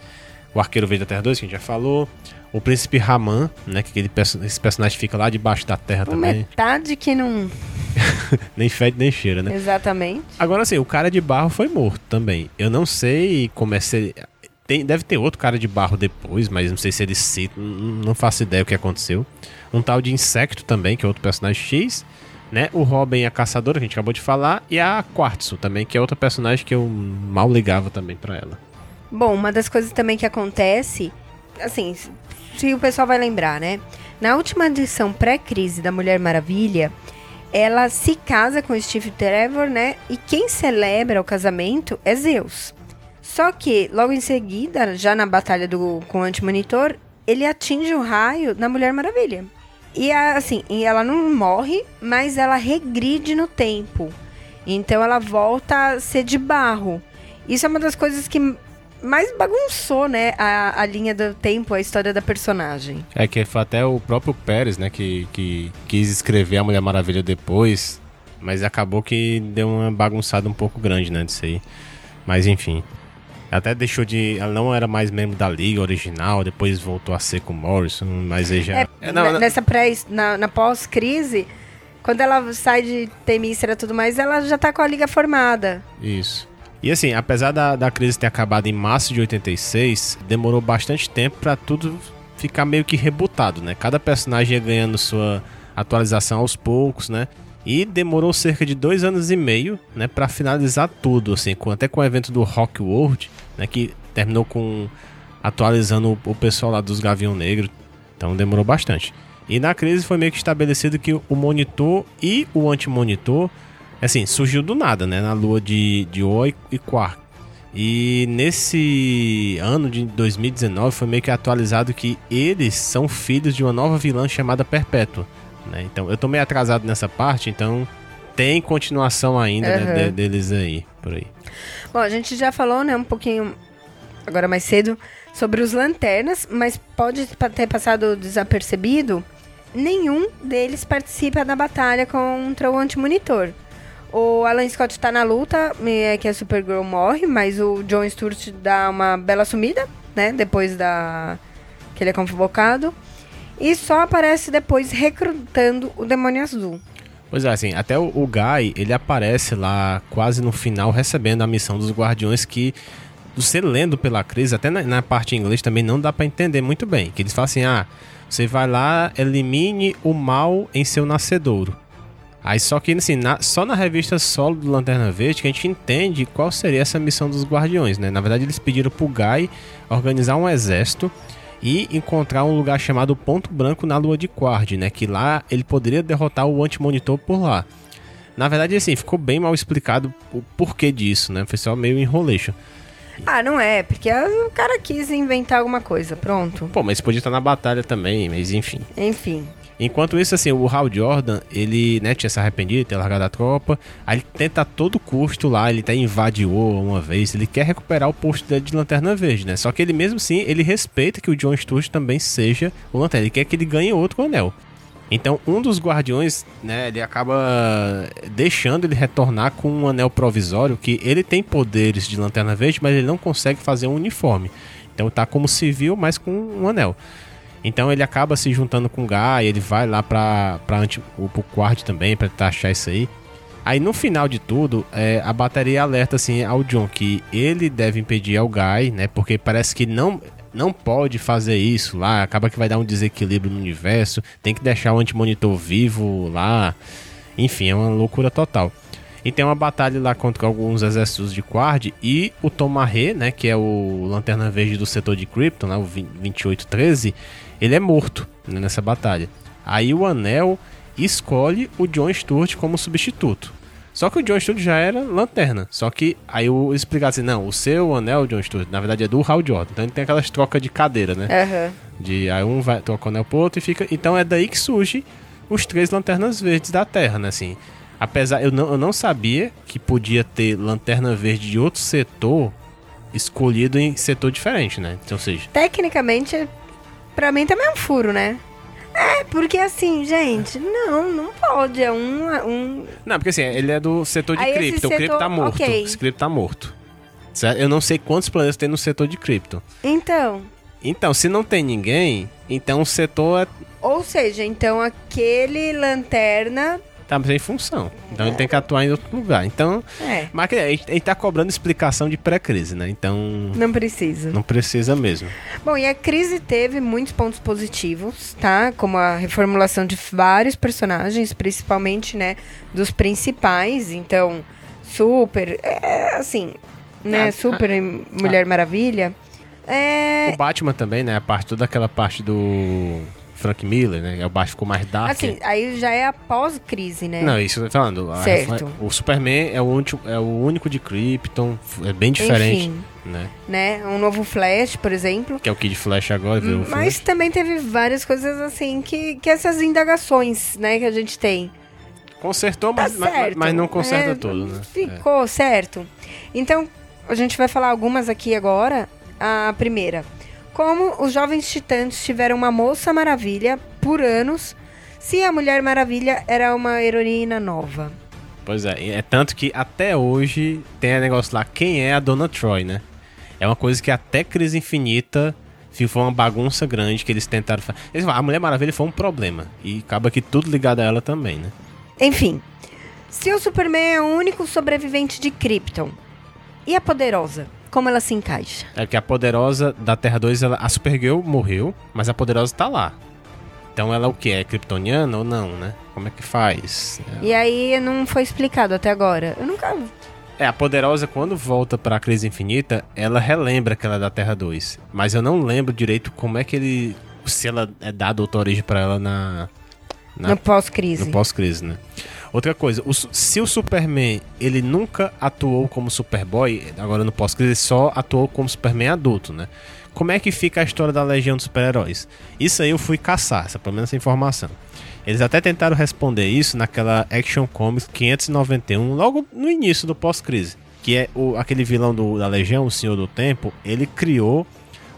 O Arqueiro Verde da Terra 2, que a gente já falou. O Príncipe Raman, né? Que aquele esse personagem fica lá debaixo da terra Por também. metade que não. [LAUGHS] Nem fede nem cheira, né? Exatamente. Agora assim, o cara de barro foi morto também. Eu não sei como é se. Tem, deve ter outro cara de barro depois, mas não sei se ele cita. Não faço ideia o que aconteceu. Um tal de Insecto também, que é outro personagem X. Né? O Robin, a caçadora, que a gente acabou de falar. E a Quartzo também, que é outra personagem que eu mal ligava também pra ela. Bom, uma das coisas também que acontece, assim, se o pessoal vai lembrar, né? Na última edição pré-crise da Mulher Maravilha, ela se casa com Steve Trevor, né? E quem celebra o casamento é Zeus. Só que, logo em seguida, já na batalha do, com o Antimonitor, ele atinge o raio na Mulher Maravilha. E assim, ela não morre, mas ela regride no tempo. Então ela volta a ser de barro. Isso é uma das coisas que mais bagunçou, né, a, a linha do tempo, a história da personagem. É que foi até o próprio Pérez, né, que, que quis escrever a Mulher Maravilha depois, mas acabou que deu uma bagunçada um pouco grande, né, disso aí. Mas enfim. Até deixou de. Ela não era mais membro da liga original, depois voltou a ser com o Morrison, mas aí já. É, É, não, não- Nessa pré, na, na pós-crise, quando ela sai de Temícera e tudo mais, ela já tá com a liga formada. Isso. E assim, apesar da, da crise ter acabado em março de 86, demorou bastante tempo pra tudo ficar meio que rebutado, né? Cada personagem ia ganhando sua atualização aos poucos, né? E demorou cerca de dois anos e meio, né, para finalizar tudo, assim, com, até com o evento do Rock World, né, que terminou com atualizando o, o pessoal lá dos Gavião Negro. Então demorou bastante. E na crise foi meio que estabelecido que o monitor e o anti-monitor, assim, surgiu do nada, né? Na lua de, de Oi e Quark. E nesse ano de 2019 foi meio que atualizado que eles são filhos de uma nova vilã chamada Perpétua. Né? Então eu tô meio atrasado nessa parte, então tem continuação ainda né, de- deles aí, por aí. Bom, a gente já falou, né, um pouquinho agora mais cedo sobre os lanternas, mas pode ter passado desapercebido. Nenhum deles participa da batalha contra o antimonitor. O Alan Scott tá na luta, é que a Supergirl morre, mas o John Stewart dá uma bela sumida, né? Depois da que ele é convocado. E só aparece depois recrutando o Demônio Azul. Pois é, assim, até o, o Guy, ele aparece lá quase no final recebendo a missão dos Guardiões que você lendo pela crise, até na, na parte em inglês também não dá pra entender muito bem. Que eles falam assim, ah, você vai lá, elimine o mal em seu nascedouro. Aí só que assim, na- só na revista solo do Lanterna Verde que a gente entende qual seria essa missão dos Guardiões, né? Na verdade eles pediram pro Guy organizar um exército e encontrar um lugar chamado Ponto Branco na Lua de Quard, né? Que lá ele poderia derrotar o Antimonitor por lá. Na verdade, assim, ficou bem mal explicado o porquê disso, né? Foi só meio enrolation. Ah, não é, porque o cara quis inventar alguma coisa, pronto. Pô, mas podia estar na batalha também, mas enfim. Enfim. Enquanto isso, assim, o Hal Jordan, ele, né, tinha se arrependido, ter largado a tropa. Aí ele tenta a todo custo lá, ele até invadiu uma vez, ele quer recuperar o posto dele de Lanterna Verde, né? Só que ele mesmo assim, ele respeita que o John Stewart também seja o Lanterna, ele quer que ele ganhe outro anel. Então, um dos guardiões, né, ele acaba deixando ele retornar com um anel provisório que ele tem poderes de Lanterna Verde, mas ele não consegue fazer um uniforme. Então tá como civil, mas com um anel. Então ele acaba se juntando com o Guy, ele vai lá pra, pra anti, o, pro também pra tentar achar isso aí. Aí no final de tudo, é, a bateria alerta assim ao John que ele deve impedir ao Guy, né? Porque parece que não, não pode fazer isso lá, acaba que vai dar um desequilíbrio no universo, tem que deixar o antimonitor vivo lá. Enfim, é uma loucura total. E tem uma batalha lá contra alguns exércitos de Quard e o Tomarre, né, que é o Lanterna Verde do setor de Krypton, né, o 20 2813, ele é morto né, nessa batalha. Aí o Anel escolhe o John Stewart como substituto. Só que o John Stewart já era lanterna. Só que aí o explicar assim, não, o seu anel, John Stewart, na verdade é do Hal Jordan. Então ele tem aquelas trocas de cadeira, né? Aham. De aí um vai troca o anel pro outro e fica. Então é daí que surge os três lanternas verdes da Terra, né? Assim, apesar eu não, eu não sabia que podia ter lanterna verde de outro setor escolhido em setor diferente, né? Então, ou seja, Tecnicamente, pra mim também é um furo, né? É, porque assim, gente, não, não pode. É um. um... Não, porque assim, ele é do setor de Aí esse Krypton. O setor- tá morto. ok. Esse Krypton tá morto. Certo? Eu não sei quantos planetas tem no setor de Krypton. Então. Então, se não tem ninguém, então o setor é, Ou seja, então aquele lanterna. Tá sem função. Então ele tem que atuar em outro lugar. Então, É, mas gente, a gente tá cobrando explicação de pré-crise, né? Então, não precisa. não precisa mesmo. Bom, e a crise teve muitos pontos positivos, tá? Como a reformulação de vários personagens, principalmente, né, dos principais. Então, Super, é, assim, né, Ah, Super e Mulher Maravilha. É, O Batman também, né? A parte, toda aquela parte do Frank Miller, né? O Batman ficou mais dark. assim, aí já é após crise, né? Não, isso eu tô falando. A Certo. refa- O Superman é o, último, é o único de Krypton, é bem diferente, Enfim, né? né? Um novo Flash, por exemplo. Que é o Kid Flash agora, virou o Mas também teve várias coisas assim que, que essas indagações, né, que a gente tem. Consertou, tá mas, mas, mas não conserta É, tudo, né? Ficou certo. Então, a gente vai falar algumas aqui agora. A primeira. Como os jovens titãs tiveram uma moça maravilha por anos, se a Mulher Maravilha era uma heroína nova. Pois é, é tanto que até hoje tem o negócio lá, quem é a Dona Troy, né? É uma coisa que até Crise Infinita foi uma bagunça grande que eles tentaram fazer. Eles falam, a Mulher Maravilha foi um problema. E acaba que tudo ligado a ela também, né? Enfim, se o Superman é o único sobrevivente de Krypton, e a Poderosa? Como ela se encaixa? É que a poderosa da Terra 2, ela, a Supergirl morreu, mas a poderosa tá lá. Então ela é o que? É kryptoniana ou não, né? Como é que faz? E aí não foi explicado até agora. Eu nunca. É, a poderosa, quando volta pra Crise Infinita, ela relembra que ela é da Terra 2. Mas eu não lembro direito como é que ele. Se ela é dada outra origem pra ela na. na No pós-crise. no pós-crise, né? Outra coisa, o se o Superman ele nunca atuou como Superboy, agora no pós-crise ele só atuou como Superman adulto, né? Como é que fica a história da Legião dos Super-Heróis? Isso aí eu fui caçar, essa, pelo menos essa informação. Eles até tentaram responder isso naquela Action Comics 591, logo no início do pós-crise. Que é o, aquele vilão do- da Legião, o Senhor do Tempo, ele criou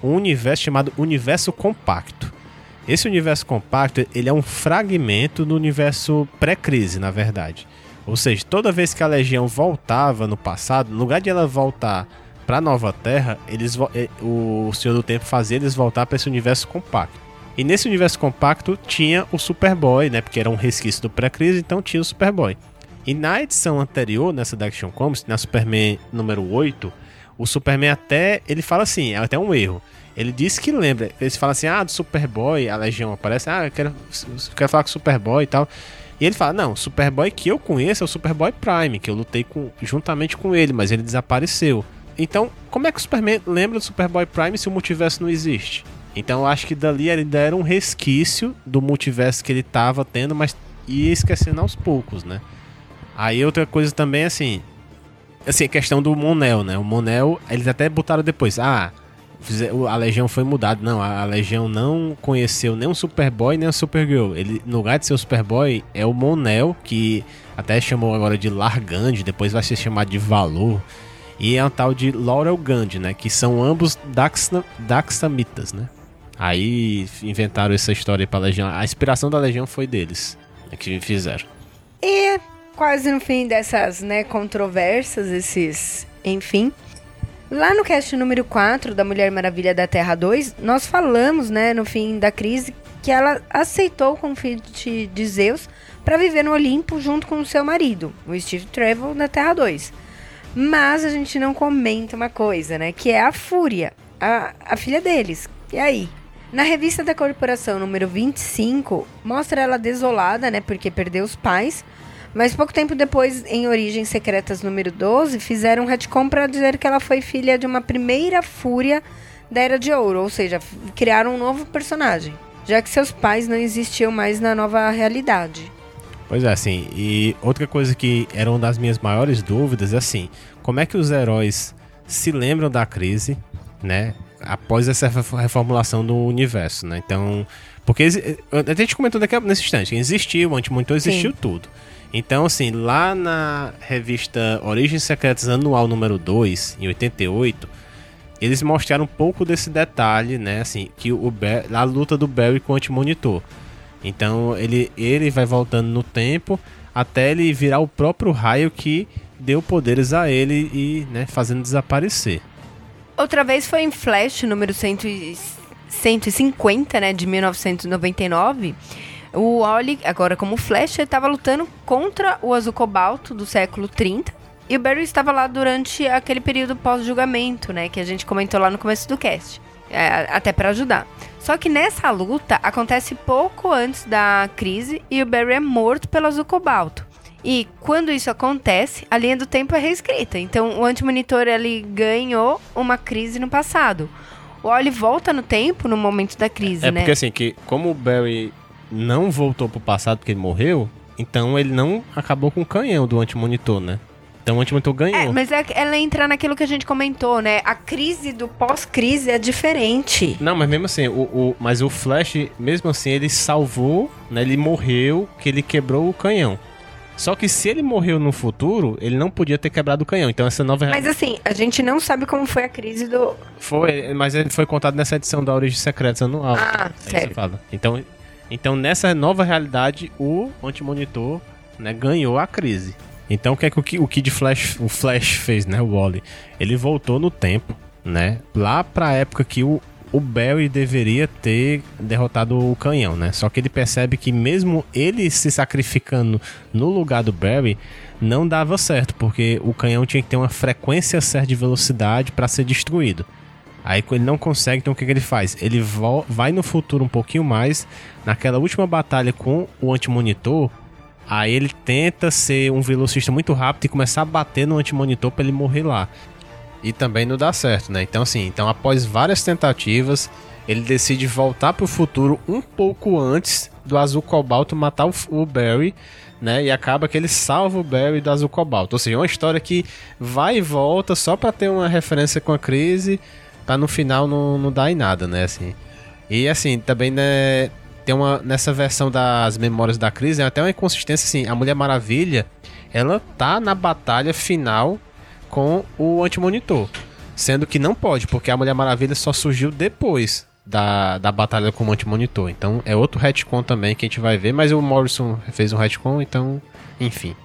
um universo chamado Universo Compacto. Esse universo compacto, ele é um fragmento do universo pré-crise, na verdade. Ou seja, toda vez que a Legião voltava no passado, no lugar de ela voltar para Nova Terra, eles eh, o Senhor do Tempo fazia eles voltar para esse universo compacto. E nesse universo compacto tinha o Superboy, né, porque era um resquício do pré-crise, então tinha o Superboy. E na edição anterior, nessa da Action Comics, na Superman número 8, o Superman até, ele fala assim, é até um erro. Ele diz que lembra, eles falam assim, ah, do Superboy, a Legião aparece, ah, eu quero, eu quero falar com o Superboy e tal. E ele fala, não, o Superboy que eu conheço é o Superboy Prime, que eu lutei com, juntamente com ele, mas ele desapareceu. Então, como é que o Superman lembra do Superboy Prime se o multiverso não existe? Então eu acho que dali ele ainda era um resquício do multiverso que ele tava tendo, mas ia esquecendo aos poucos, né? Aí outra coisa também, assim, assim, a questão do Monel, né? O Monel, eles até botaram depois, ah, a Legião foi mudada. Não, a, Legião não conheceu nem o Superboy nem a Supergirl. Ele, no lugar de ser o Superboy, é o Monel, que até chamou agora de Largand, depois vai ser chamado de Valor. E é um tal de Laurel Gandhi, né? Que são ambos Daxna, Daxamitas, né? Aí inventaram essa história aí pra Legião. A inspiração da Legião foi deles, né, que fizeram. E quase no fim dessas, né, controvérsias, esses, enfim. Lá no cast número 4 da Mulher Maravilha da Terra 2, nós falamos, né, no fim da crise, que ela aceitou o convite de Zeus para viver no Olimpo junto com o seu marido, o Steve Trevor, da Terra 2. Mas a gente não comenta uma coisa, né, que é a Fúria, a, a filha deles. E aí? Na revista da corporação número 25, mostra ela desolada, né, porque perdeu os pais. Mas pouco tempo depois, em Origens Secretas número 12, fizeram um retcon para dizer que ela foi filha de uma primeira fúria da Era de Ouro, ou seja, criaram um novo personagem, já que seus pais não existiam mais na nova realidade. Pois é, assim, e outra coisa que era uma das minhas maiores dúvidas é assim, como é que os heróis se lembram da crise, né? Após essa ref- reformulação do universo, né? Então, porque a gente comentou daqui nesse instante, que existiu, o antimonitor existiu Sim. tudo. Então, assim, lá na revista Origens Secretas Anual número 2, em 88, eles mostraram um pouco desse detalhe, né? Assim, que o a luta do Barry com o antimonitor. Então ele, ele vai voltando no tempo até ele virar o próprio raio que deu poderes a ele e né, fazendo desaparecer. Outra vez foi em Flash, número 100 e- 150, né, de 1999. O Wally, agora como Flash, estava lutando contra o Azul Cobalto do século 30. E o Barry estava lá durante aquele período pós-julgamento, né, que a gente comentou lá no começo do cast. É, até para ajudar. Só que nessa luta acontece pouco antes da crise e o Barry é morto pelo Azul Cobalto. E quando isso acontece, a linha do tempo é reescrita. Então o antimonitor ele ganhou uma crise no passado. O Wally volta no tempo no momento da crise, É né? porque assim, que como o Barry não voltou pro passado porque ele morreu, então ele não acabou com o canhão do antimonitor, né? Então o antimonitor ganhou. É, mas é, ela entra naquilo que a gente comentou, né? A crise do pós-crise é diferente. Não, mas mesmo assim, o, o- mas o Flash, mesmo assim, ele salvou, né? Ele morreu, que ele quebrou o canhão. Só que se ele morreu no futuro, ele não podia ter quebrado o canhão. Então essa nova Mas assim, a gente não sabe como foi a crise do. Foi, mas ele foi contado nessa edição da Origem Secretos anual. Ah, Aí sério. você fala. Então, então nessa nova realidade, o antimonitor né, ganhou a crise. Então o que é que o Ki- o Kid Flash, o Flash fez, né, o Wally? Ele voltou no tempo, né, lá pra época que o, o Barry deveria ter derrotado o canhão, né? Só que ele percebe que mesmo ele se sacrificando no lugar do Barry, não dava certo, porque o canhão tinha que ter uma frequência certa de velocidade para ser destruído. Aí ele não consegue, então o que, que ele faz? Ele vai no futuro um pouquinho mais, naquela última batalha com o antimonitor, aí ele tenta ser um velocista muito rápido e começar a bater no antimonitor para ele morrer lá. E também não dá certo, né? Então assim, então após várias tentativas, ele decide voltar pro futuro um pouco antes do Azul Cobalto matar o, Barry, né? E acaba que ele salva o Barry do Azul Cobalto. Ou seja, é uma história que vai e volta só pra ter uma referência com a crise, pra no final não, não dar em nada, né? Assim. E assim, também, né? Tem uma. Nessa versão das memórias da crise, tem até uma inconsistência assim. A Mulher Maravilha, ela tá na batalha final com o antimonitor. Sendo que não pode, porque a Mulher Maravilha só surgiu depois da, da batalha com o antimonitor. Então é outro retcon também que a gente vai ver, mas o Morrison fez um retcon, então, enfim.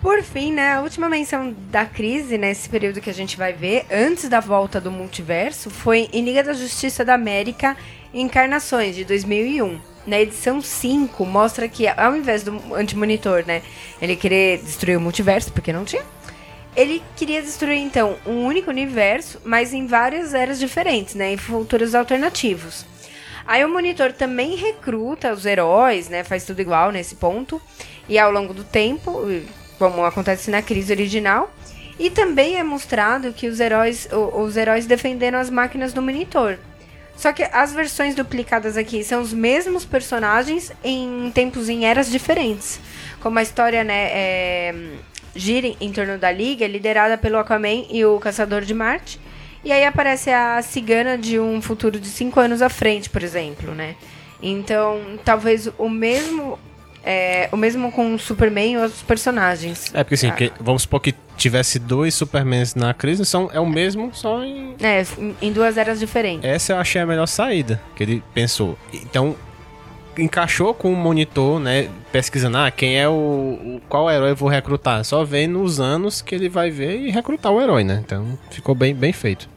Por fim, né, a última menção da crise, nesse período que a gente vai ver, antes da volta do multiverso, foi em Liga da Justiça da América Encarnações, de 2001. Na edição 5, mostra que, ao invés do antimonitor, né, ele querer destruir o multiverso, porque não tinha, ele queria destruir, então, um único universo, mas em várias eras diferentes, né, em futuros alternativos. Aí o monitor também recruta os heróis, né? Faz tudo igual nesse ponto. E ao longo do tempo, como acontece na crise original. E também é mostrado que os heróis, os heróis defenderam as máquinas do monitor. Só que as versões duplicadas aqui são os mesmos personagens em tempos em eras diferentes. Como a história, né, é, gira em torno da Liga, liderada pelo Aquaman e o Caçador de Marte. E aí aparece a cigana de um futuro de cinco anos à frente, por exemplo, né? Então, talvez o mesmo. É, o mesmo com o Superman e outros personagens. É porque assim, Ah. que- vamos supor que tivesse dois Supermans na crise, são, é o mesmo, só em. É, em- duas eras diferentes. Essa eu achei a melhor saída que ele pensou. Então, encaixou com o monitor, né? Pesquisando, ah, quem é o. o- qual herói eu vou recrutar? Só vendo os anos que ele vai ver e recrutar o herói, né? Então, ficou bem, bem feito.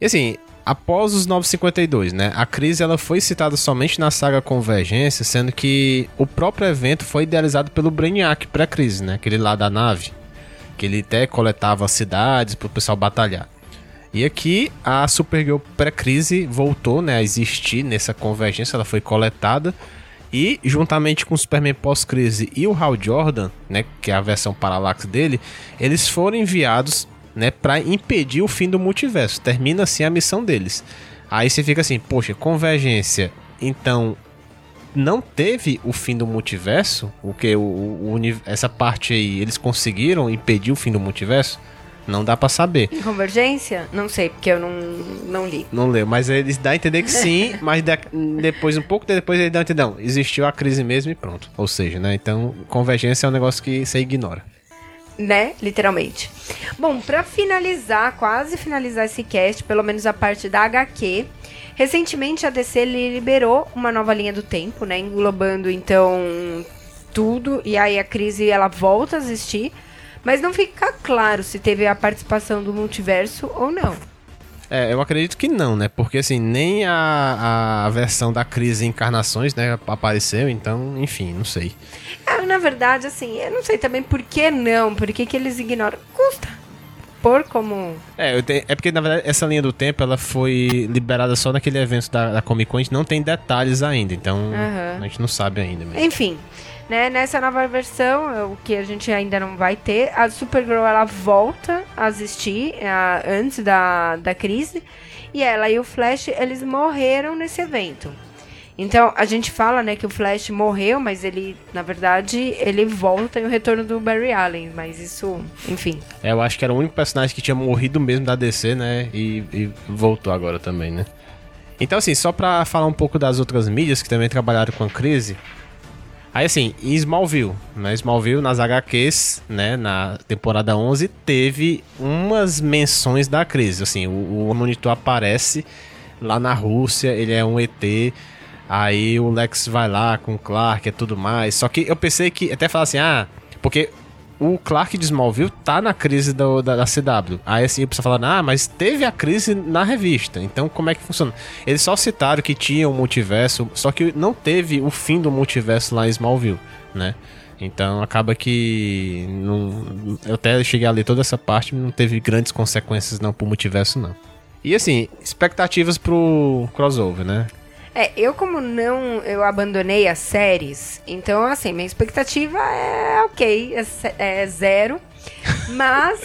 E assim, após os 952, né? A crise ela foi citada somente na saga Convergência, sendo que o próprio evento foi idealizado pelo Brainiac pré-crise, né? Aquele lá da nave. Que ele até coletava cidades pro pessoal batalhar. E aqui a Supergirl pré-crise voltou né, a existir nessa convergência, ela foi coletada. E juntamente com o Superman pós-crise e o Hal Jordan, né, que é a versão parallax dele, eles foram enviados né, para impedir o fim do multiverso. Termina assim a missão deles. Aí você fica assim, poxa, convergência. Então não teve o fim do multiverso? O que o, o essa parte aí eles conseguiram impedir o fim do multiverso? Não dá pra saber. Em Convergência? Não sei, porque eu não, não li. Não leu, mas eles dão a entender que sim, [LAUGHS] mas da- depois, um pouco depois, eles dão a entender, não, existiu a crise mesmo e pronto. Ou seja, né, então convergência é um negócio que você ignora. Né? Literalmente. Bom, pra finalizar, quase finalizar esse cast, pelo menos a parte da HQ, recentemente a DC li- liberou uma nova linha do tempo, né? Englobando então tudo e aí a crise ela volta a existir, mas não fica claro se teve a participação do multiverso ou não. É, eu acredito que não, né, porque assim, nem a, a versão da crise encarnações, né, apareceu, então, enfim, não sei. É, na verdade, assim, eu não sei também por que não, por que, que eles ignoram. Custa. Por como. É, te- é porque na verdade essa linha do tempo ela foi liberada só naquele evento da, da Comic Con, a gente não tem detalhes ainda, então Aham. a gente não sabe ainda mesmo. Enfim, né, nessa nova versão, é o que a gente ainda não vai ter, a Supergirl ela volta a existir a- antes da, da crise. E ela e o Flash, eles morreram nesse evento. Então, a gente fala, né, que o Flash morreu, mas ele, na verdade, ele volta em o retorno do Barry Allen. Mas isso, enfim. É, eu acho que era o único personagem que tinha morrido mesmo da DC, né? E, e voltou agora também, né? Então, assim, só pra falar um pouco das outras mídias que também trabalharam com a crise. Aí assim, em Smallville, né? Smallville nas HQs, né, na temporada 11 teve umas menções da crise, assim, o, o monitor aparece lá na Rússia, ele é um ET, aí o Lex vai lá com o Clark e tudo mais. Só que eu pensei que até falar assim, ah, porque o Clark de Smallville tá na crise do, da, da CW. Aí assim, a pessoa fala, ah, mas teve a crise na revista. Então como é que funciona? Eles só citaram que tinha um multiverso, só que não teve o fim do multiverso lá em Smallville, né? Então acaba que. Não, eu até cheguei a ler toda essa parte, não teve grandes consequências não pro multiverso, não. E assim, expectativas pro crossover, né? É, eu como não, eu abandonei as séries, então assim, minha expectativa é ok, é, é zero, [LAUGHS] mas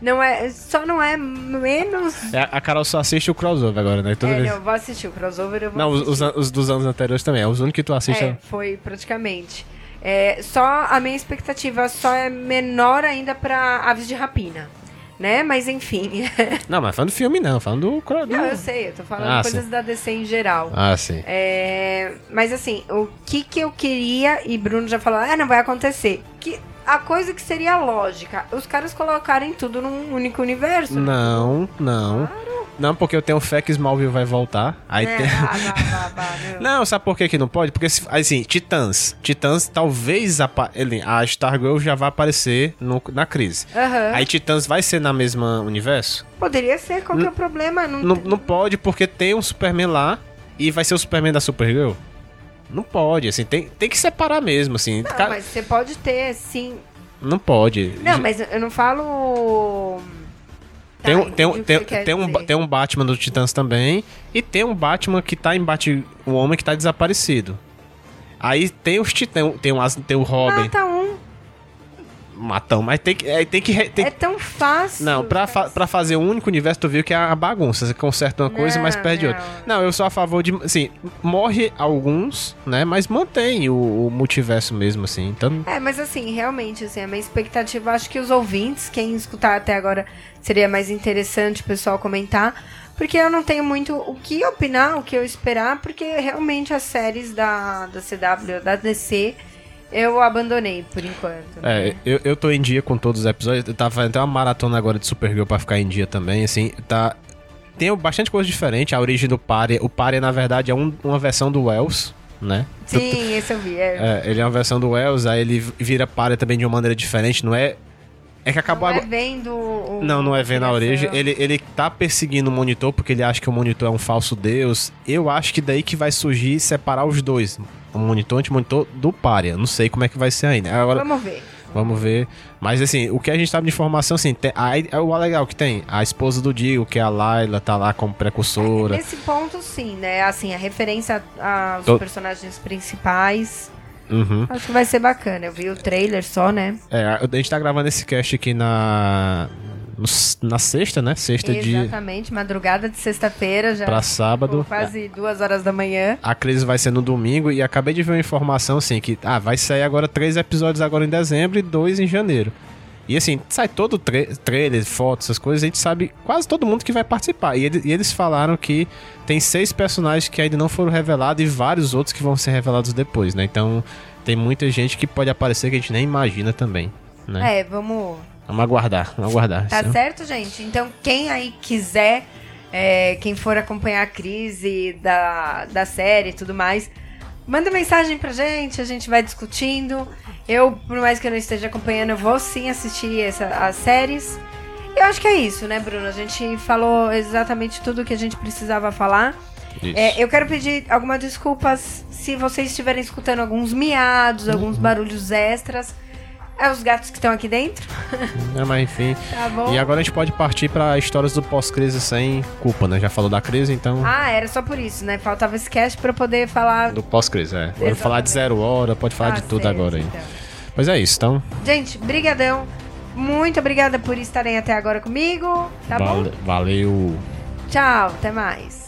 não é, só não é menos... É, a Carol só assiste o crossover agora, né? Toda é, vez... não, eu vou assistir o crossover, eu vou Não, os, os, dos anos anteriores também, é os únicos que tu assiste. É, foi praticamente. É, só a minha expectativa só é menor ainda para Aves de Rapina né? Mas enfim. [LAUGHS] não, mas falando do filme não, falando do... Não, eu sei, eu tô falando ah, coisas sim. da DC em geral. Ah, sim. É, mas assim, o que que eu queria, e Bruno já falou, ah, não vai acontecer. Que a coisa que seria lógica, os caras colocarem tudo num único universo. Não, não. Claro. Não, porque eu tenho fé que Smallville vai voltar. Aí é, tem... [LAUGHS] não, sabe por que, que não pode? Porque, assim, Titãs. Titãs, talvez a, ele, a Stargirl já vai aparecer no, na crise. Uhum. Aí Titãs vai ser na mesma universo? Poderia ser, qual que é o problema? Não, não, não pode, porque tem um Superman lá e vai ser o Superman da Supergirl. Não pode, assim, tem, tem que separar mesmo, assim. Não, mas você pode ter, sim. Não pode. Não, mas eu não falo tem, um, tem, um, tem, tem, um, tem um Batman do Titãs também. E tem um Batman que tá em Bat... O homem que tá desaparecido. Aí tem os titãs. Tem, um, tem o Robin. Mata um. Matão, mas tem que. É, tem que tem... é tão fácil. Não, pra, fa pra fazer um único universo, tu viu que é a bagunça. Você conserta uma coisa, mas perde outra. Não, eu sou a favor de. Assim, morre alguns, né? Mas mantém o, o, multiverso mesmo, assim. Então... É, mas assim, realmente, assim, a minha expectativa, acho que os ouvintes, quem escutar até agora, seria mais interessante o pessoal comentar. Porque eu não tenho muito o que opinar, o que eu esperar, porque realmente as séries da, da CW, da DC eu abandonei por enquanto. Né? É, eu, eu tô em dia com todos os episódios. Eu tava fazendo uma maratona agora de Supergirl pra ficar em dia também, assim. Tá. Tem bastante coisa diferente. A origem do Pare. O Pare, na verdade, é um, uma versão do Wells, né? Sim, esse eu vi. É. é. ele é uma versão do Wells, aí ele vira Pare também de uma maneira diferente. Não é é que acabou não é vendo o... Não, não é vendo a origem. Ele, ele tá perseguindo o monitor porque ele acha que o monitor é um falso deus. Eu acho que daí que vai surgir separar os dois. O monitor anti-monitor do párea. Não sei como é que vai ser ainda. Agora, Vamos ver. Vamos ver. Mas assim, o que a gente sabe de informação, assim, tem, a, o legal que tem, a esposa do Dio, que é a Layla, tá lá como precursora. É, nesse ponto, sim, né? Assim, a referência aos Tô... personagens principais. Uhum. Acho que vai ser bacana. Eu vi o trailer só, né? É, a gente tá gravando esse cast aqui na. Na sexta, né? Sexta Exatamente, de. Exatamente, madrugada de sexta-feira já. Pra sábado. Quase duas horas da manhã. A crise vai ser no domingo e acabei de ver uma informação assim que. Ah, vai sair agora três episódios agora em dezembro e dois em janeiro. E assim, sai todo tra trailer, fotos, essas coisas, a gente sabe quase todo mundo que vai participar. E, ele, e, eles falaram que tem seis personagens que ainda não foram revelados e vários outros que vão ser revelados depois, né? Então tem muita gente que pode aparecer que a gente nem imagina também, né? É, vamos. Vamos aguardar, vamos aguardar. Tá certo, gente? Então, quem aí quiser, é, quem for acompanhar a crise da, da série e tudo mais, manda mensagem pra gente, a gente vai discutindo. Eu, por mais que eu não esteja acompanhando, eu vou sim assistir essa, as séries. Eu acho que é isso, né, Bruno? A gente falou exatamente tudo o que a gente precisava falar. É, eu quero pedir algumas desculpas se vocês estiverem escutando alguns miados, alguns uhum. barulhos extras. É os gatos que estão aqui dentro. [LAUGHS] É, mas enfim. Tá bom. E agora a gente pode partir para histórias do pós-crise sem culpa, né? Já falou da crise, então. Ah, era só por isso, né? Faltava esse cast para poder falar. Do pós-crise, é. Pode falar de zero hora, pode falar ah, de tudo certo, agora aí. Então. Mas é isso, então. Gente, brigadão. Muito obrigada por estarem até agora comigo. Tá Vale, bom? Valeu. Tchau, até mais.